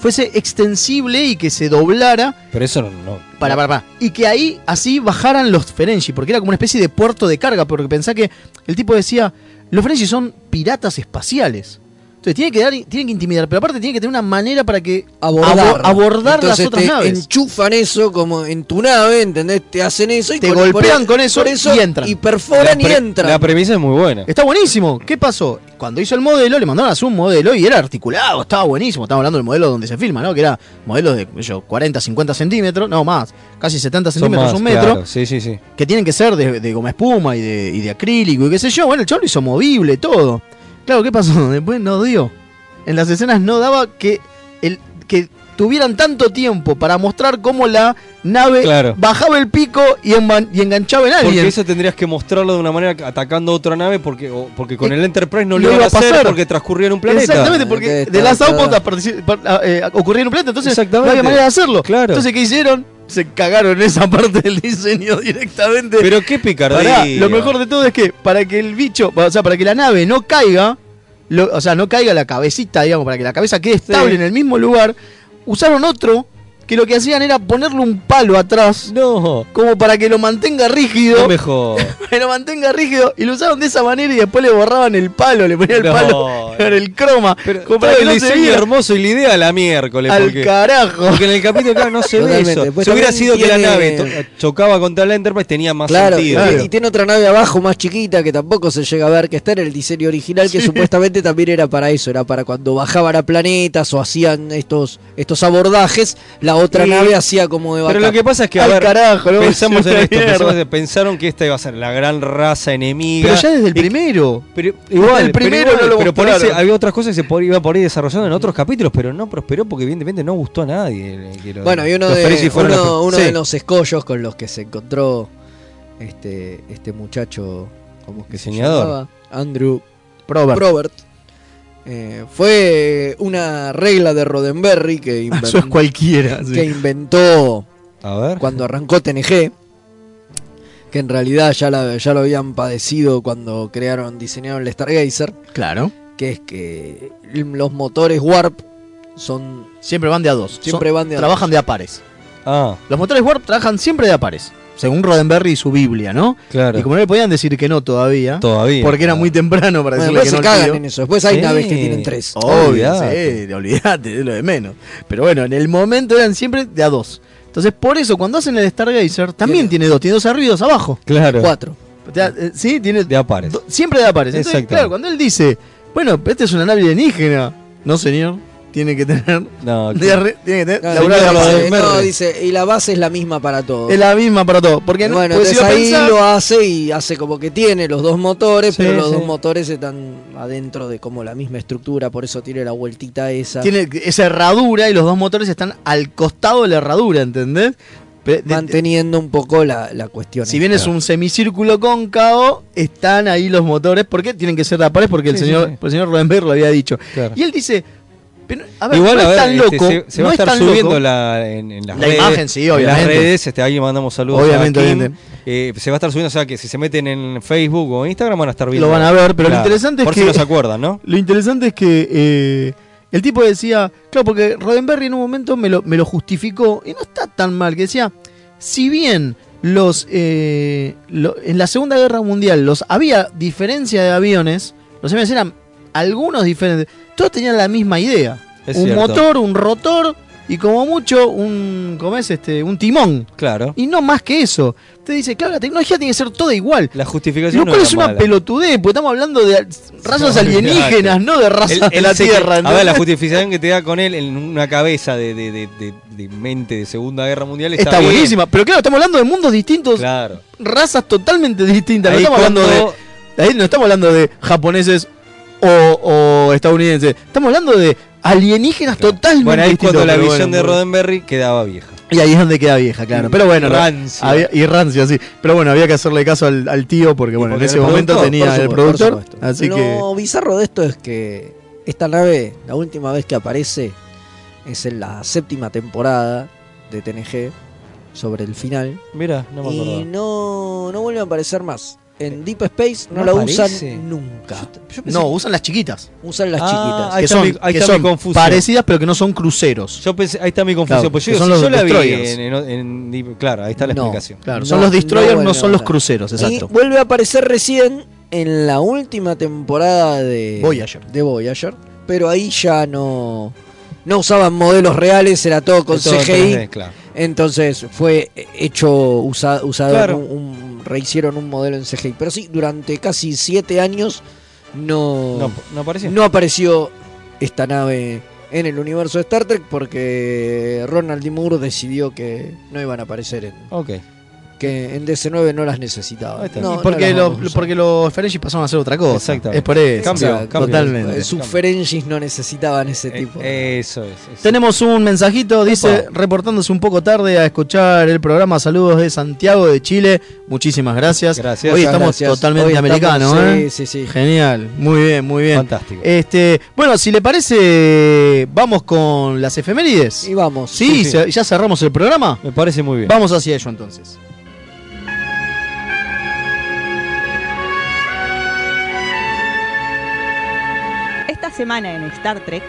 fuese extensible y que se doblara Pero eso no. no- para, para, para. Y que ahí así bajaran los Ferengi, porque era como una especie de puerto de carga, porque pensá que el tipo decía, los Ferengi son piratas espaciales. Entonces tiene que dar, tienen que intimidar, pero aparte tiene que tener una manera para que abordar, abo- abordar las otras te naves. enchufan eso como en tu nave, ¿entendés? Te hacen eso y Te con- golpean con eso y entran. Y perforan y entran. La premisa es muy buena. Está buenísimo. ¿Qué pasó? Cuando hizo el modelo, le mandaron a hacer un modelo y era articulado, estaba buenísimo. Estamos hablando del modelo donde se filma, ¿no? Que era modelos de yo, 40, 50 centímetros, no más, casi 70 Son centímetros, más, un metro. claro, Sí, sí, sí. que tienen que ser de, de goma espuma y de, y de acrílico y qué sé yo. Bueno, el chavo lo hizo movible, todo. Claro, ¿qué pasó? Después no dio. En las escenas no daba que, el, que tuvieran tanto tiempo para mostrar cómo la nave Claro. bajaba el pico y, enganchaba en alguien. Porque eso tendrías que mostrarlo de una manera atacando a otra nave porque, o- porque con Eh, el Enterprise no lo iban iba a hacer pasar. porque transcurría en un planeta. Exactamente, porque de las outposts eh, ocurría en un planeta, entonces no había manera de hacerlo. Claro. Entonces, ¿qué hicieron? Se cagaron en esa parte del diseño directamente. Pero qué picardía. Pará, lo mejor de todo es que para que el bicho, o sea, para que la nave no caiga, lo- o sea, no caiga la cabecita, digamos, para que la cabeza quede estable Sí. en el mismo lugar, usaron otro que lo que hacían era ponerle un palo atrás, No, como para que lo mantenga rígido, no mejor. que lo mantenga rígido, y lo usaron de esa manera y después le borraban el palo, le ponían el No. palo con el croma, Pero como todo para que el no se diseño viera. hermoso y la idea a la miércoles. Al porque, carajo. porque en el capítulo, claro, no se ve eso. Después si hubiera sido que la nave chocaba contra la Enterprise, tenía más Claro, sentido. y- y tiene otra nave abajo más chiquita que tampoco se llega a ver, que está en el diseño original, que supuestamente también era para eso, era para cuando bajaban a planetas o hacían estos, estos abordajes, la otra Y- nave hacía como de Pero backup. lo que pasa es que, a ver, carajo, no pensamos en esto, pensamos- pensaron que esta iba a ser la gran raza enemiga. Pero ya desde el primero. Pero igual, el primero pero, igual, no lo pero por ese- había otras cosas que se por- iba por ahí desarrollando en otros capítulos, pero no prosperó porque evidentemente no gustó a nadie. eh, Bueno, y uno, de, uno, los- uno Sí. de los escollos con los que se encontró este, este muchacho, ¿cómo es que se llamaba? Andrew Probert. Probert. Eh, fue una regla de Roddenberry que, inven- Eso es cualquiera. sí. que inventó A ver. cuando arrancó TNG, que en realidad ya, la- ya lo habían padecido cuando crearon, diseñaron el Stargazer, Claro. que es que los motores Warp son Siempre van de a dos. Siempre van de a Trabajan dos. de a pares. Ah, Los motores Warp trabajan siempre de a pares. Según Roddenberry y su Biblia, ¿no? claro. Y como no le podían decir que no todavía, Todavía. porque era muy temprano para Bueno, decirle después que se no al cagan tío. en eso. Después hay Sí. naves que tienen tres. Obvio, sí, olvídate, es lo de menos. Pero bueno, en el momento eran siempre de a dos. Entonces, por eso, cuando hacen el Stargazer, también tiene dos, tiene dos arriba y dos abajo. Claro. Cuatro. O sea, eh, sí, tiene De a pares. do- siempre de a pares. Entonces, claro, cuando él dice, bueno, esta es una nave alienígena. No, señor, tiene que tener. No, de arre- tiene que tener Claro, laburar de señor, a pares. dice, Roddenberry. no, dice, y la base es la misma para todos. Es la misma para todo. Porque no bueno, porque si entonces lo ahí lo hace y hace como que tiene los dos motores, Sí, pero los sí. dos motores están adentro de como la misma estructura, por eso tiene la vueltita esa. tiene esa herradura y los dos motores están al costado de la herradura, ¿entendés? Manteniendo un poco la, la cuestión. Si bien es un semicírculo cóncavo, están ahí los motores. ¿Por qué tienen que ser de a pares? Porque el Sí, señor, el señor Rodenberg lo había dicho. Claro. Y él dice, pero, a ver, Igual, no a es ver, tan este, loco. se, se no va a es estar subiendo loco. la, en, en las La redes. imagen, sí, En las obviamente. redes, este, ahí mandamos saludos Obviamente, a Kim. obviamente. Eh, se va a estar subiendo, o sea que si se meten en Facebook o Instagram van a estar viendo. Lo van a ver, pero lo interesante es Por que- si no se acuerdan, ¿no? Lo interesante es que eh, el tipo decía, claro, porque Roddenberry en un momento me lo, me lo justificó y no está tan mal, que decía, si bien los eh, lo- en la Segunda Guerra Mundial los había diferencia de aviones, los aviones eran algunos diferentes, todos tenían la misma idea. Es un cierto. motor, un rotor y como mucho un, ¿cómo es este? un timón. Claro. Y no más que eso. Te dice, claro, la tecnología tiene que ser toda igual. La justificación Lo no cual era es una mala. pelotudez, porque estamos hablando de razas No, alienígenas, no de razas Él- de él la que- Tierra. a ver, la justificación que te da con él en una cabeza de, de- de- de- de mente de Segunda Guerra Mundial está, Está buenísima, pero claro, estamos hablando de mundos distintos, Claro. razas totalmente distintas. No estamos hablando de, ahí no estamos hablando de japoneses o, o estadounidenses. Estamos hablando de alienígenas totalmente Bueno, ahí distintos. cuando la visión bueno, de. Roddenberry quedaba vieja. Y ahí es donde queda vieja, claro. Pero bueno, Rancia. había- y rancia, sí. Pero bueno, había que hacerle caso al, al tío porque, bueno, en ese momento productor, tenía el productor. Así Lo que. bizarro de esto es que esta nave, la última vez que aparece, es en la séptima temporada de TNG, sobre el final. Mira, no me y no, no vuelve a aparecer más. En Deep Space no, ¿No la aparece? usan nunca. No, usan las chiquitas. Usan las Ah, chiquitas. ahí que está son, mi- ahí que está mi son confusión. parecidas, pero que no son cruceros. Yo pensé, ahí está mi confusión. Claro, pues yo, son si los yo la vi destroyers. en, en- en- claro, ahí está la No, explicación. Claro, son los destroyers, no, son los cruceros, Y exacto. vuelve a aparecer recién en la última temporada de Voyager. de Voyager, pero ahí ya no no usaban modelos reales, era todo con todo CGI. 3D, claro. Entonces fue hecho usa, usado Claro. un, un- rehicieron un modelo en CGI, pero sí durante casi siete años no No, no apareció. no apareció esta nave en el universo de Star Trek porque Ronald D. Moore decidió que no iban a aparecer en Ok. Que en DC9 no las necesitaba. No, Y no porque, las los, porque Ferengis pasaron a hacer otra cosa. Exactamente. Es por eso. Cambio, Exacto, cambio. Totalmente. Sus Ferengis no necesitaban ese tipo. Eh, Eso es. eso. Tenemos un mensajito, dice, reportándose un poco tarde a escuchar el programa. Saludos de Santiago de Chile. Muchísimas gracias. Gracias. Hoy estamos gracias. totalmente Hoy estamos- americanos, sí, ¿eh? sí, sí. Genial. Muy bien, muy bien. Fantástico. Este, bueno, si le parece, vamos con las efemérides. Y vamos. Sí, sí, sí. se- ya cerramos el programa. Me parece muy bien. Vamos hacia ello entonces. Semana en Star Trek,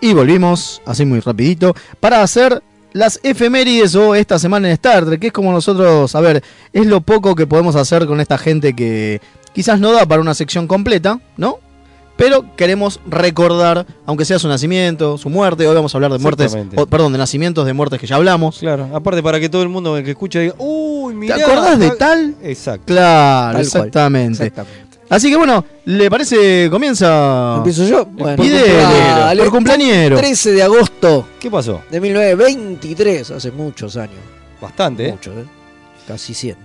Y volvimos, así muy rapidito, para hacer las efemérides o esta semana en Star Trek, que es como nosotros, a ver, es lo poco que podemos hacer con esta gente que quizás no da para una sección completa, ¿no? Pero queremos recordar, aunque sea su nacimiento, su muerte, hoy vamos a hablar de muertes, o, perdón, de nacimientos de muertes que ya hablamos. Claro, aparte para que todo el mundo que escucha diga, uy, ¿Te mirá. acordás de tal-". Exacto. Claro, Tal exactamente. Exactamente. Así que bueno, ¿le parece? Comienza. Empiezo yo. Bueno, Y dale. por cumpleañero. 13 de agosto ¿Qué pasó? de 1923, hace muchos años. Bastante, ¿eh? Muchos, ¿eh? Casi 100.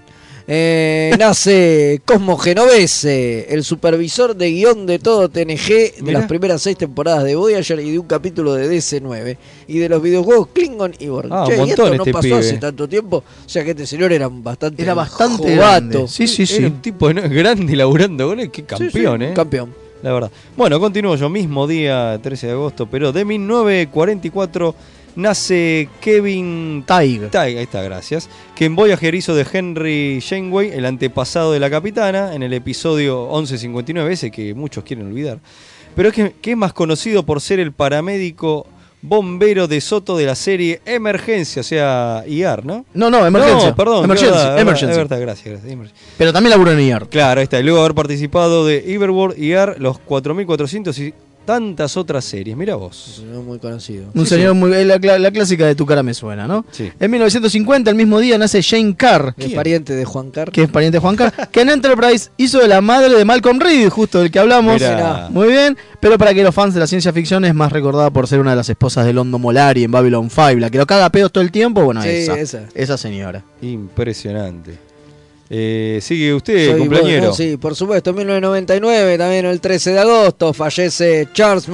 Eh, nace Cosmo Genovese, el supervisor de guion de todo TNG, de Mirá. las primeras seis temporadas de Voyager y de un capítulo de DC9, y de los videojuegos Klingon y Borg. Ah, Che, un y esto no este pasó pibe. hace tanto tiempo, o sea que este señor era bastante Era bastante jovato. grande. Sí, sí, Era sí. un tipo grande y laburando con él. Qué campeón, Sí, sí, ¿eh? Campeón. La verdad. Bueno, continúo yo. Mismo día, 13 de agosto, pero de 1944 nace Kevin Taig. Taig, ahí está, gracias. Que en Voyager hizo de Henry Janeway, el antepasado de la capitana, en el episodio 1159, ese que muchos quieren olvidar. Pero es que, que es más conocido por ser el paramédico bombero de Soto de la serie Emergencia, o sea, IAR, ¿no? No, no, emergencia. No, perdón, Emergency, es verdad, es verdad, gracias, gracias. Pero también laburó en IAR. Claro, ahí está. Y luego haber participado de Everworld, IAR, los 4400 y tantas otras series. Mira vos. No muy conocido. Un Sí, señor sí. muy. La, la- la clásica de tu cara me suena, ¿no? Sí. En 1950, el mismo día, nace Jane Carr, Es pariente de Juan Carlos. que es pariente de Juan Carr, que en Enterprise hizo de la madre de Malcolm Reed, justo del que hablamos. Mirá. Muy bien, pero para que los fans de la ciencia ficción es más recordada por ser una de las esposas de Londo Molari en Babylon 5, la que lo caga a pedos todo el tiempo. Bueno, Sí, esa, esa. esa señora. Impresionante. Eh, sigue usted, Soy bueno, sí, por supuesto, en 1999, también el 13 de agosto, fallece Charles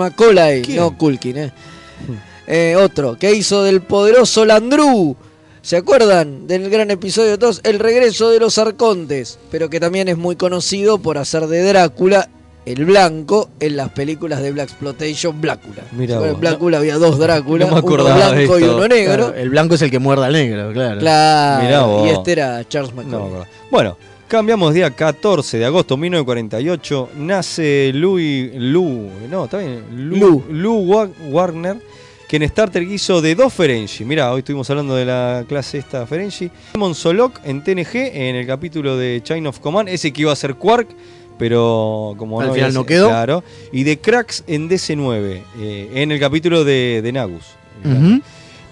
¿Quién? no Culkin, eh. Eh, otro, que hizo del poderoso Landru. ¿Se acuerdan del gran episodio 2? El regreso de los arcontes, pero que también es muy conocido por hacer de Drácula el blanco en las películas de Black Exploitation Blácula. Mirá en Blácula había dos Drácula, no uno de blanco y uno negro. Claro, el blanco es el que muerde al negro, claro. Claro, Mirá vos. y este era Charles no. Bueno, cambiamos día 14 de agosto de 1948. Nace Louis. Lou. No, está bien. Lou, Lou. Lou Wa- Warner. que en Star Trek hizo de dos Ferengi. Mirá, hoy estuvimos hablando de la clase esta Ferengi. Simon Solok en TNG, en el capítulo de Chain of Command, ese que iba a ser Quark, pero como Al no final había- no quedó. Claro. Y de Cracks en DC9, eh, en el capítulo de, de Nagus. Ujú.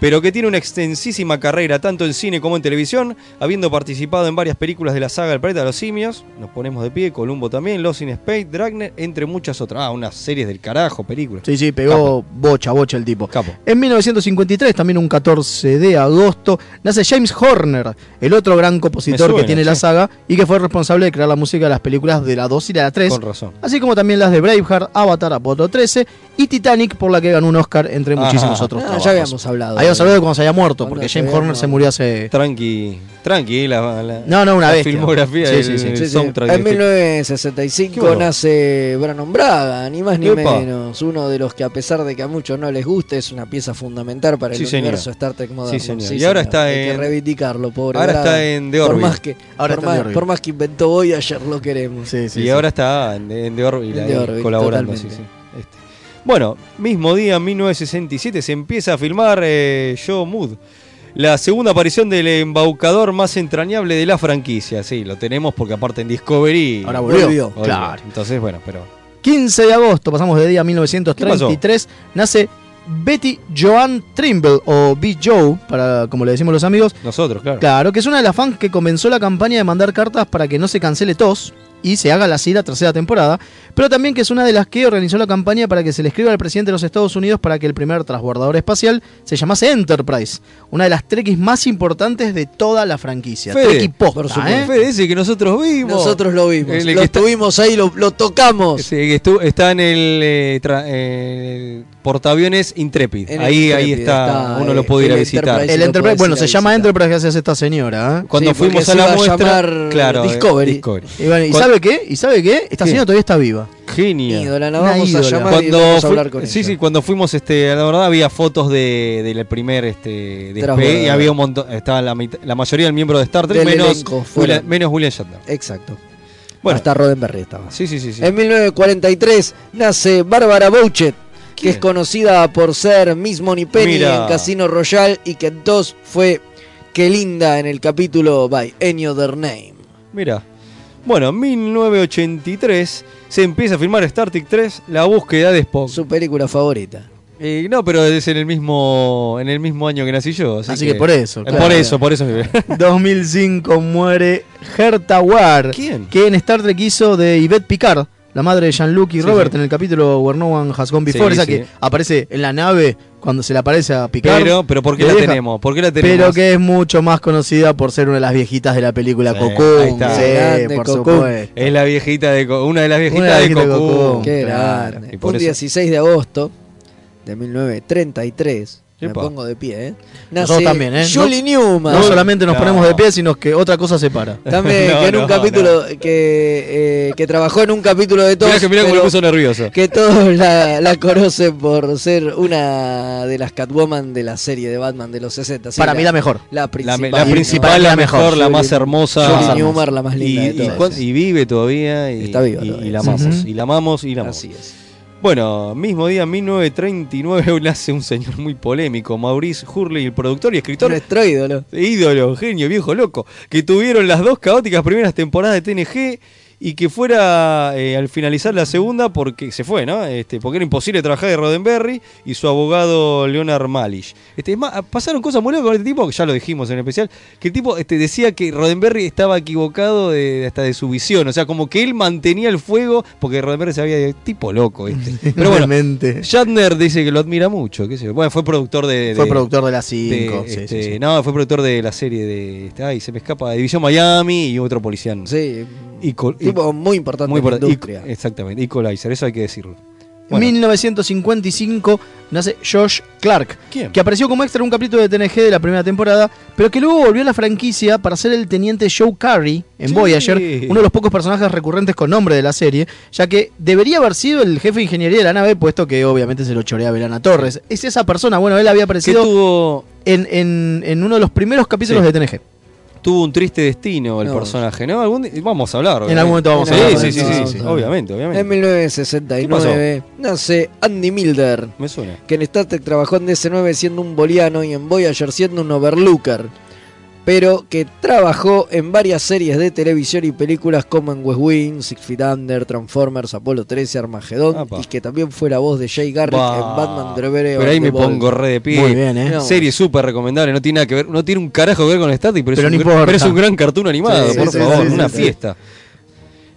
Pero que tiene una extensísima carrera tanto en cine como en televisión, habiendo participado en varias películas de la saga El planeta de los simios, nos ponemos de pie, Columbo también, Lost in Space, Dragnet, entre muchas otras. Ah, unas series del carajo, películas. Sí, sí, pegó bocha, bocha el tipo. Capo. En 1953, también un 14 de agosto, nace James Horner, el otro gran compositor suena, que tiene la saga y que fue responsable de crear la música de las películas de la 2 y de la 3. Con razón. Así como también las de Braveheart, Avatar, Apolo 13 y Titanic, por la que ganó un Oscar, entre Ajá. muchísimos otros Ah, trabajos. ya habíamos hablado. De cuando se había muerto, porque James Horner se murió hace... Tranqui, tranqui, la, la- No, no, una la filmografía, Sí, el, sí, sí. el Sí, sí. soundtrack En de este- 1965 Qué bueno. nace Brandon Braga, ni más ni Epa. menos. Uno de los que, a pesar de que a muchos no les guste, es una pieza fundamental para el Sí, señor. universo Star Trek moderno. Sí, señor. Y ahora está Hay que en- reivindicarlo, pobre ahora Braga. está en The por más que Ahora por, más, por más que inventó Voyager, lo queremos. Sí, sí, y sí. ahora está en, The Orville, colaborando. sí, sí. Bueno, mismo día, en 1967, se empieza a filmar eh, Joe Mood. La segunda aparición del embaucador más entrañable de la franquicia. Sí, lo tenemos porque aparte en Discovery. Ahora volvió. volvió. Claro. Entonces, bueno, pero. 15 de agosto, pasamos de día a 1933, nace Betty Joan Trimble, o B. Joe, para, como le decimos los amigos. Nosotros, claro. Claro, que es una de las fans que comenzó la campaña de mandar cartas para que no se cancele TOS y se haga la la tercera temporada, pero también que es una de las que organizó la campaña para que se le escriba al presidente de los Estados Unidos para que el primer transbordador espacial se llamase Enterprise, una de las trekkies más importantes de toda la franquicia. Fede, Trekkie posta, por supuesto. ¿eh? Fede, ese que nosotros vimos. Nosotros lo vimos. El lo que está- tuvimos ahí, lo, lo tocamos. Sí, que estu- está en el, eh, tra- eh, el portaaviones Intrepid. En ahí, ahí está, está, uno lo puede ir a visitar. El Enterprise, bueno, se llama. Enterprise gracias a esta señora. ¿eh? Cuando Sí, fuimos a la a muestra, llamar claro, eh, Discovery. Discovery. Y, bueno, ¿y sabe qué? ¿Y sabe qué? Esta ¿Qué? señora todavía está viva. Genia. Ídola, la Una vamos ídola. a llamar y Cuando vamos a hablar con sí, ella. sí, cuando fuimos, este, la verdad había fotos de, del primer este, Transbordador. y había un montón, estaba la, mitad- la mayoría del miembro de Star Trek, Del menos. William, menos William Shatner. Exacto. Bueno, Hasta Roddenberry estaba. sí, sí, sí. sí. En 1943 nace Bárbara Bouchet, que es conocida por ser Miss Moneypenny Mira. en Casino Royale y que entonces fue que linda en el capítulo By Any Other Name. Mira. Bueno, en 1983 se empieza a filmar Star Trek 3, La búsqueda de Spock. Su película favorita. Eh, no, pero es en el mismo en el mismo año que nací yo. Así, Así que por eso, Eh, claro. Por eso, por eso. 2005 muere Herta Ward. ¿Quién? Que en Star Trek hizo de Yvette Picard, la madre de Jean-Luc y Sí, Robert, sí. en el capítulo Where No One Has Gone Before. Sí, esa sí. que aparece en la nave cuando se le aparece a Picard. pero, pero ¿por qué la tenemos? ¿Por qué la tenemos? Pero que es mucho más conocida por ser una de las viejitas de la película Sí, Cocoon. ahí está. Sí, Grande, por Cocoon. supuesto. Es la viejita de una de las viejitas Una de viejita de Cocoon. Cocoon. Qué grande. Y por Un eso- 16 de agosto de 1933. Me Epa. pongo de pie, ¿eh? Nosotros también, ¿eh? Julie Newman. No solamente nos No. ponemos de pie, sino que otra cosa se para. También No, que en un no, capítulo que, eh, que trabajó en un capítulo de todos Mirá que mirá cómo me pero puso nervioso. que todos la, la conocen por ser una de las Catwoman de la serie de Batman de los 60 sí, Para mí la mejor. la La, principal, la ¿no? principal, la la mejor. mejor, la más hermosa. Julie Más Newmar, la más y, linda de y todas. cuán- y vive todavía y, Está viva y- la amamos, y la amamos y la amamos. Así es. Bueno, mismo día, 1939, nace un señor muy polémico, Maurice Hurley, el productor y escritor. Nuestro ídolo. ídolo, genio, viejo loco, que tuvieron las dos caóticas primeras temporadas de TNG y que fuera eh, al finalizar la segunda porque se fue, ¿no? Este, porque era imposible trabajar de Roddenberry y su abogado Leonard Malish. Este, es más, pasaron cosas muy locas con este tipo, que ya lo dijimos en especial, que el tipo este, decía que Roddenberry estaba equivocado de, hasta de su visión, o sea, como que él mantenía el fuego porque Roddenberry se había tipo loco, este. Pero bueno, Realmente. Shatner dice que lo admira mucho, qué sé yo. Bueno, fue productor de, Fue productor de las de, 5. sí, este, sí, sí. No, fue productor de la serie de. este, ay, se me escapa. División Miami y otro policiano. Sí. Equal- Tipo muy importante muy en la importante. industria. Exactamente, Equalizer, eso hay que decirlo. En Bueno, 1955 nace Josh Clark, ¿Quién? que apareció como extra en un capítulo de TNG de la primera temporada, pero que luego volvió a la franquicia para ser el teniente Joe Carey en Sí. Voyager, uno de los pocos personajes recurrentes con nombre de la serie, ya que debería haber sido el jefe de ingeniería de la nave, puesto que obviamente se lo chorea Belana Torres. Es esa persona, bueno, él había aparecido tuvo, en, en- en uno de los primeros capítulos Sí. de TNG. Tuvo un triste destino el No. personaje, ¿no? Algún vamos a hablar. En algún momento vamos a hablar Sí, sí, sí, sí, obviamente, obviamente. En 1969 nace Andy Milder, Me suena. que en Star Trek trabajó en DC9 siendo un boliano y en Voyager siendo un overlooker, pero que trabajó en varias series de televisión y películas como en West Wing, Six Feet Under, Transformers, Apolo 13, Armageddon, Apa. y que también fue la voz de Jay Garrick Bah. en Batman Bureau Pero ahí me pongo re de pie. Muy bien, ¿eh? No. Serie súper recomendable, no tiene nada que ver, no tiene un carajo que ver con Star Trek, pero, Pero es, un, pero es un gran cartoon animado, Sí, por sí, favor, sí, sí, una sí. fiesta.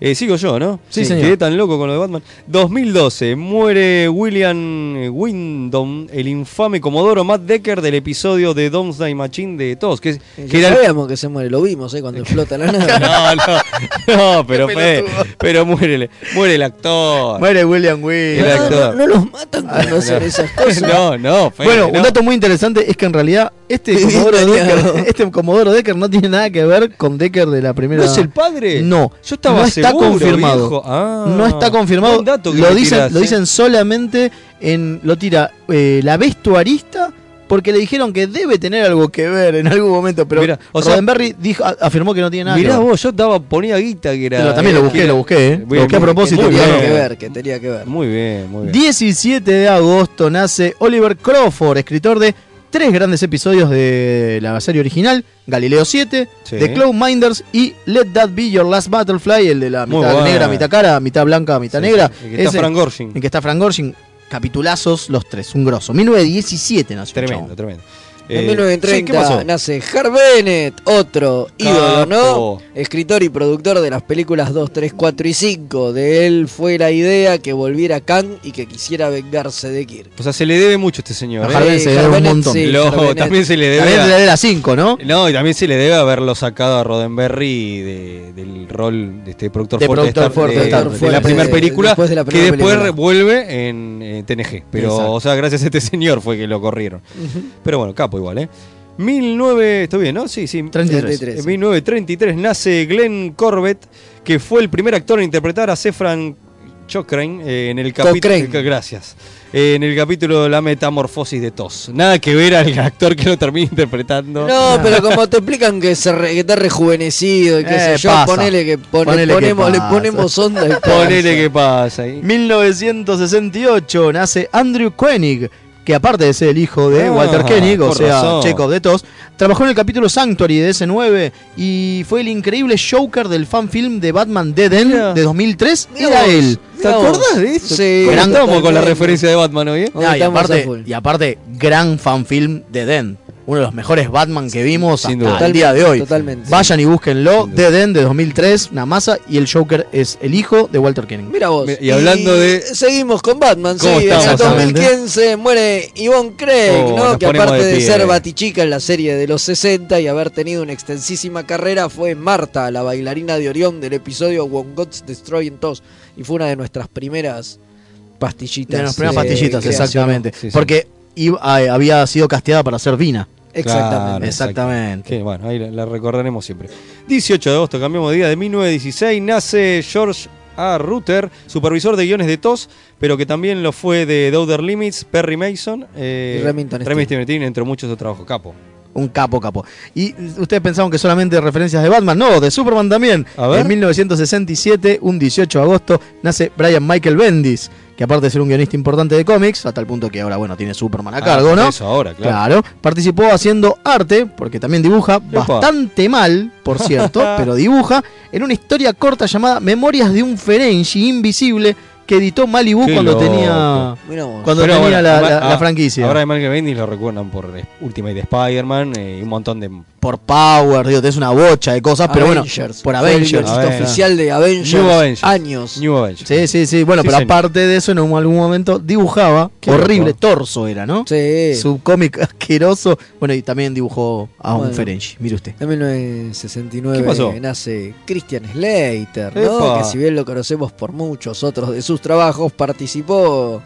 Eh, sigo yo, ¿no? Sí, señor. Quedé tan loco con lo de Batman. 2012, muere William Wyndham, el infame Comodoro Matt Decker del episodio de Doomsday Machine de TOS. Que, que era sabíamos que se muere, lo vimos eh, cuando explota la nave. No, no, no, pero, fue- pero muere, muere el actor. Muere William El actor. No los matan cuando hacen esas cosas. No, no, Bueno, no. un dato muy interesante es que en realidad este Comodoro. Decker, este Comodoro Decker no tiene nada que ver con Decker de la primera. ¿No es el padre? No, Yo estaba no está confirmado. Ah, no está confirmado. lo me dicen, tirás, lo eh. dicen solamente en lo tira eh, la vestuarista porque le dijeron que debe tener algo que ver en algún momento, pero Mirá, o sea- Roddenberry dijo, a- afirmó que no tiene nada Mirá que ver. vos, yo estaba, ponía guita que era. Pero también lo eh, busqué, era- lo busqué, eh. Lo busqué a propósito. que tenía que ver, que tenía que ver. Muy bien, muy bien. 17 de agosto nace Oliver Crawford, escritor de tres grandes episodios de la serie original, Galileo 7, Sí. The Cloud Minders y Let That Be Your Last Butterfly, el de la Muy mitad negra, mitad cara, mitad blanca, mitad Sí, negra. sí. El que está Frank Gorshin. En que está Frank Gorshin. Capitulazos los tres, un grosso. 1917 nació. el Tremendo, tremendo. En Eh, 1930 sí, ¿qué pasó? nace Harv Bennett, otro ídolo, ¿no? Escritor y productor de las películas 2, 3, 4 y 5. De él fue la idea que volviera Kang y que quisiera vengarse de Kirk. O sea, se le debe mucho a este señor. A ¿eh? Harvey se le debe un montón. sí, Lo- también se le debe. También a- le de la 5, ¿no? No, y también se le debe haberlo sacado a Roddenberry de- del rol de este productor De fuerte, productor Star- fuerte de, Star la primera película, después de la que después película. vuelve en eh, TNG. Pero, Exacto. o sea, gracias a este señor fue que lo corrieron. Pero bueno, capo igual, ¿eh? 19... ¿Estoy bien, no? Sí, sí. 33. 33. En 1933 nace Glenn Corbett, que fue el primer actor en interpretar a Sefran Cochrane eh, en el capítulo. Cochrane. Gracias. Eh, en el capítulo La Metamorfosis de Tos. Nada que ver al actor que lo termina interpretando. No, pero como te explican que, se re- que está rejuvenecido y qué Eh, sé yo, pasa. ponele que Ponele que ponemos, le ponemos onda y Ponele pasa. qué pasa ahí. 1968 nace Andrew Koenig, que aparte de ser el hijo de Ah, Walter Koenig, o sea, razón. Chekhov de TOS, trabajó en el capítulo Sanctuary de S9 y fue el increíble Joker del fanfilm de Batman Dead End de 2003. Mirá Era vos. él. ¿Te acordás de eso? Sí. ¿Cómo Gran- estamos con la referencia de Batman hoy, eh? Aparte, y aparte, gran fanfilm de Dead End. Uno de los mejores Batman que vimos sin hasta duda. el día de hoy. Totalmente. Vayan y búsquenlo. Dead End de 2003, una masa. Y el Joker es el hijo de Walter Koenig. Mira vos. Y hablando de- Seguimos con Batman, sí. ¿Cómo En el Exactamente. 2015 muere Yvonne Craig, Oh, ¿no? Que aparte de ser Batichica en la serie de los 60 y haber tenido una extensísima carrera, fue Marta, la bailarina de Orión del episodio When Gods Destroy Us. Y fue una de nuestras primeras pastillitas. De las primeras eh, pastillitas, creación. exactamente. Sí, sí. Porque iba- ah, había sido casteada para ser Vina. Exactamente. Claro, Exactamente. Que bueno, ahí la, la recordaremos siempre. 18 de agosto, cambiamos de día, de 1916, nace George A. Rutter, supervisor de guiones de TOS, pero que también lo fue de Outer Limits, Perry Mason eh, Y Remington Remington entre muchos otros trabajos. Capo. Un capo, capo. Y ustedes pensaban que solamente referencias de Batman. No, de Superman también. A ver. En 1967, un 18 de agosto, nace Brian Michael Bendis, que aparte de ser un guionista importante de cómics, a tal punto que ahora, bueno, tiene Superman a Ah, cargo, por ¿no? Eso ahora, claro. Claro, participó haciendo arte, porque también dibuja bastante mal, por cierto, pero dibuja en una historia corta llamada Memorias de un Ferengi invisible que editó Malibu Qué cuando loco. tenía cuando Pero tenía bueno, la, ama- la- la a- franquicia. Ahora de Michael Bendis lo recuerdan por Ultimate Spider-Man eh, y un montón de. Por Power, digo, tenés una bocha de cosas, pero bueno, por el Avengers. oficial de Avengers. New Avengers. Años. New Avengers. Sí, sí, sí. Bueno, Sí, pero señor. aparte de eso, en algún momento dibujaba. Qué horrible, loco. torso era, ¿no? Sí. Su cómic asqueroso. Bueno, y también dibujó a un. Ferengi, mire usted. En 1969 ¿Qué pasó? nace Christian Slater, ¿no? Epa. que si bien lo conocemos por muchos otros de sus trabajos, participó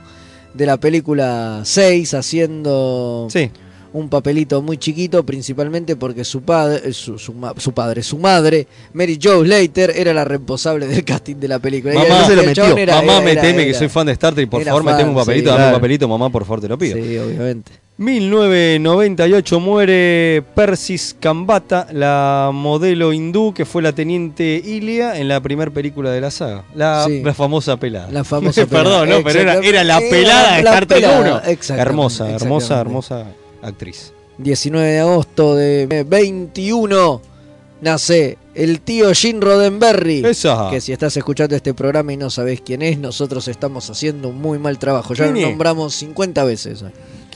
de la película 6 haciendo Sí. Un papelito muy chiquito, principalmente porque su padre, su, su su padre, su madre, Mary Jo Slater, era la responsable del casting de la película. Y Mamá, el- se lo metió. era- mamá, era- meteme que era- soy fan de Star Trek, por era favor, fan, meteme un papelito, sí, dame un papelito, mamá, por favor, te lo pido. Sí, obviamente. 1998 muere Persis Kambata, la modelo hindú que fue la teniente Ilia en la primera película de la saga. La, Sí. la famosa pelada. La famosa pelada. Perdón, no, pero era, era la Era pelada de Star Trek pelada, 1. exactamente, Hermosa, hermosa, hermosa actriz. 19 de agosto de 21 nace el tío Jim Roddenberry. Esa. Que si estás escuchando este programa y no sabes quién es, nosotros estamos haciendo un muy mal trabajo. Ya lo nombramos 50 veces.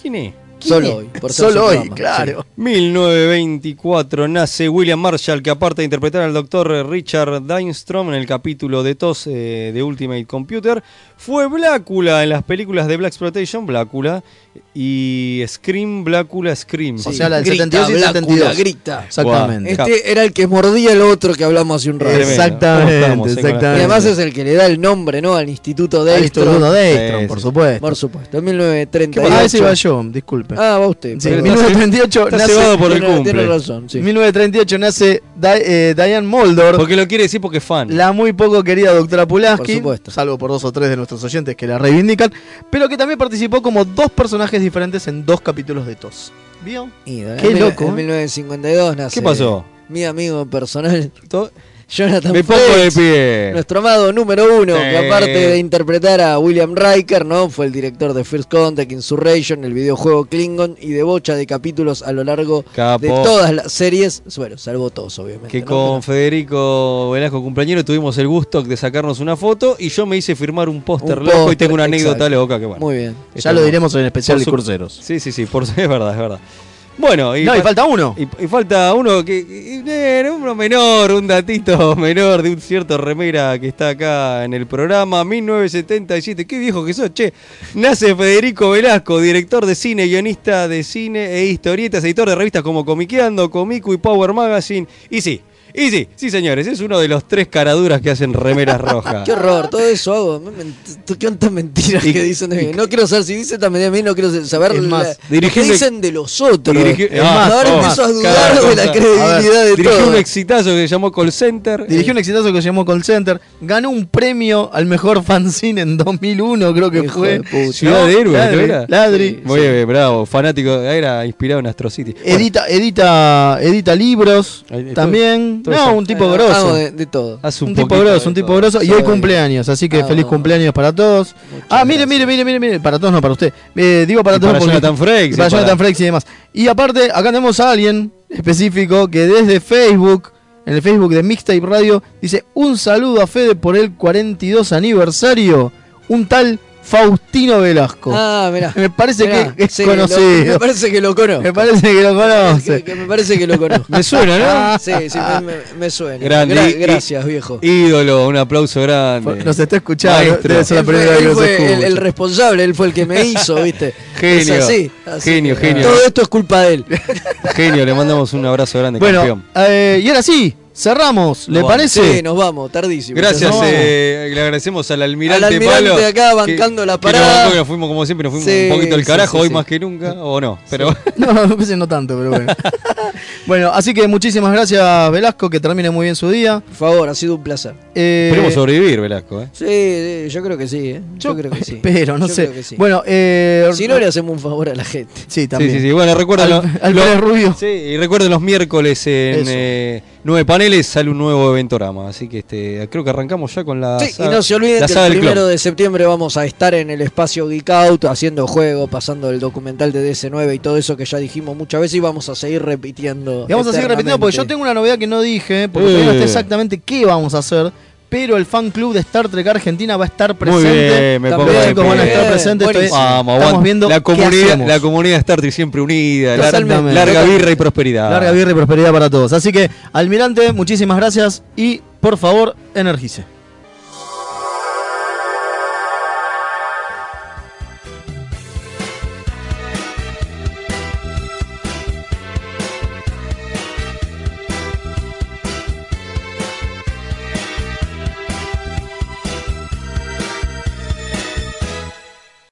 ¿Quién es? Solo hoy. por ser Solo hoy, programa. claro. Sí. 1924 nace William Marshall, que aparte de interpretar al doctor Richard Dynstrom en el capítulo de TOS eh, de Ultimate Computer, fue Blácula en las películas de Black Exploitation, Blácula, y Scream, Blácula, Scream. O sea, la del Grita, 72 y Blácula, 72. grita. Exactamente. Este era el que mordía el otro que hablamos hace un rato. Exactamente, ¿Cómo estamos, eh, la- Y exactamente. además es el que le da el nombre, ¿no? Al Instituto de Al Instituto Sí, por sí. supueto. Por supuesto, en 1938. Ah, ese iba yo, disculpe. Ah, va usted. Sí, perdón. 1938 Está nace, cebado por el cumple. Tiene razón, sí. 1938 nace Di- eh, Diane Moldor, Porque lo quiere decir porque es fan. la muy poco querida doctora Pulaski, Por supuesto. salvo por dos o tres de nuestros oyentes que la reivindican, pero que también participó como dos personajes diferentes en dos capítulos de TOS. ¿Vio? Qué en loco, En ¿eh? 1952 nace. ¿Qué pasó? Mi amigo personal, Jonathan Me pongo de pie. Nuestro amado número uno, Sí. que aparte de interpretar a William Riker, ¿no? Fue el director de First Contact, Insurrection, el videojuego Klingon y de bocha de capítulos a lo largo Capo. de todas las series. Bueno, salvo todos, obviamente. Que ¿no? con Federico Velasco, compañero, tuvimos el gusto de sacarnos una foto y yo me hice firmar un póster loco y tengo una anécdota exacto. loca que bueno. Muy bien. Ya lo diremos en el especial de su- curseros. Sí, sí, sí, por, es verdad, es verdad. Bueno, y, No, y fa- falta uno. y- y falta uno que, y- eh, uno menor, un datito menor de un cierto remera que está acá en el programa, 1977. Qué viejo que sos, che. Nace Federico Velasco, director de cine, guionista de cine e historietas, editor de revistas como Comiqueando, Comico y Power Magazine. Y sí, y sí, sí señores, es uno de los tres caraduras que hacen remeras rojas. Qué horror, todo eso hago. ¿Qué tantas mentiras Y- que dicen de mí? No quiero saber si dicen también de mí, no quiero saber la- más, lo que dirigió un- dicen de los otros. Dirigió- Es más, Ahora oh, empiezo a dudar de la credibilidad de Dirigió todo. un exitazo que se llamó Call Center. Dirigió un Eh, exitazo que se llamó Call Center. Ganó un premio al mejor fanzine en 2001, creo que Hijo fue. de. Ciudad ¿No? de Héroes, Ladri. Ladri. Muy bien, bravo, fanático, era inspirado en Astro City. Edita, edita, edita libros también. Todo no, eso. un tipo grosso. hago de, de todo. Hace un, un tipo grosso, un tipo todo. grosso. Y hoy cumpleaños, así que Ah, feliz cumpleaños para todos. Ah, mire, mire, mire, mire, mire. Para todos, no para usted. Eh, digo para Y todos para porque- Jonathan y para para- Jonathan Frakes y demás. Y aparte, acá tenemos a alguien específico que desde Facebook, en el Facebook de Mixtape Radio, dice: Un saludo a Fede por el 42 aniversario. Un tal Faustino Velasco. Ah, mirá. Me parece Mirá, que es sí, lo- me parece que lo conozco. Me parece que lo conoce. que me parece que lo conozco. Me suena, ¿no? Sí, sí, me, me- me suena. Grande. Gra- gracias, viejo. Ídolo, un aplauso grande. Nos está escuchando. Maestro. Debe ser la primera vez él que nos fue el, escucha. el responsable, él fue el que me hizo, ¿viste? Genio. Es así, así Genio, que, genio. Todo esto es culpa de él. Genio, le mandamos un abrazo grande, Bueno, campeón. eh, y ahora sí, cerramos. ¿Le Nos parece? Sí, nos vamos, tardísimo. Gracias, no. eh, le agradecemos al almirante, Al almirante Pablo, acá que- bancando la que nos parada. que nos fuimos como siempre, nos fuimos Sí, un poquito sí, carajo, sí, hoy sí. más que nunca, o no, pero No, parece no tanto, pero bueno. bueno, así que muchísimas gracias, Velasco, que termine muy bien su día. Por favor, ha sido un placer. Eh, esperemos sobrevivir, Velasco. ¿eh? Sí, sí, yo creo que sí, ¿eh? Yo, yo creo que sí. Pero, no Yo sé. creo que sí. Bueno, eh, si no, le hacemos un favor a la gente. Sí, Sí, también. sí, sí. Bueno, recuerden, Al- lo- al Rubio. Sí, y recuerden los miércoles en Eso. eh, Nueve Paneles sale un nuevo eventorama. Así que este creo que arrancamos ya con la. Sí, y no se olviden que el primero de septiembre vamos a estar en el espacio Geek Out haciendo juego, pasando el documental de DC9 y todo eso que ya dijimos muchas veces y vamos a seguir repitiendo. Y vamos a seguir repitiendo porque yo tengo una novedad que no dije, porque Eh. no sé exactamente qué vamos a hacer. Pero el fan club de Star Trek Argentina va a estar Muy presente. bien, me También pongo van a estar presentes. Estoy- Vamos, estamos viendo la comunidad, la comunidad Star Trek siempre unida, larga Total- birra y prosperidad. Larga birra y prosperidad para todos. Así que, almirante, muchísimas gracias y por favor, energice.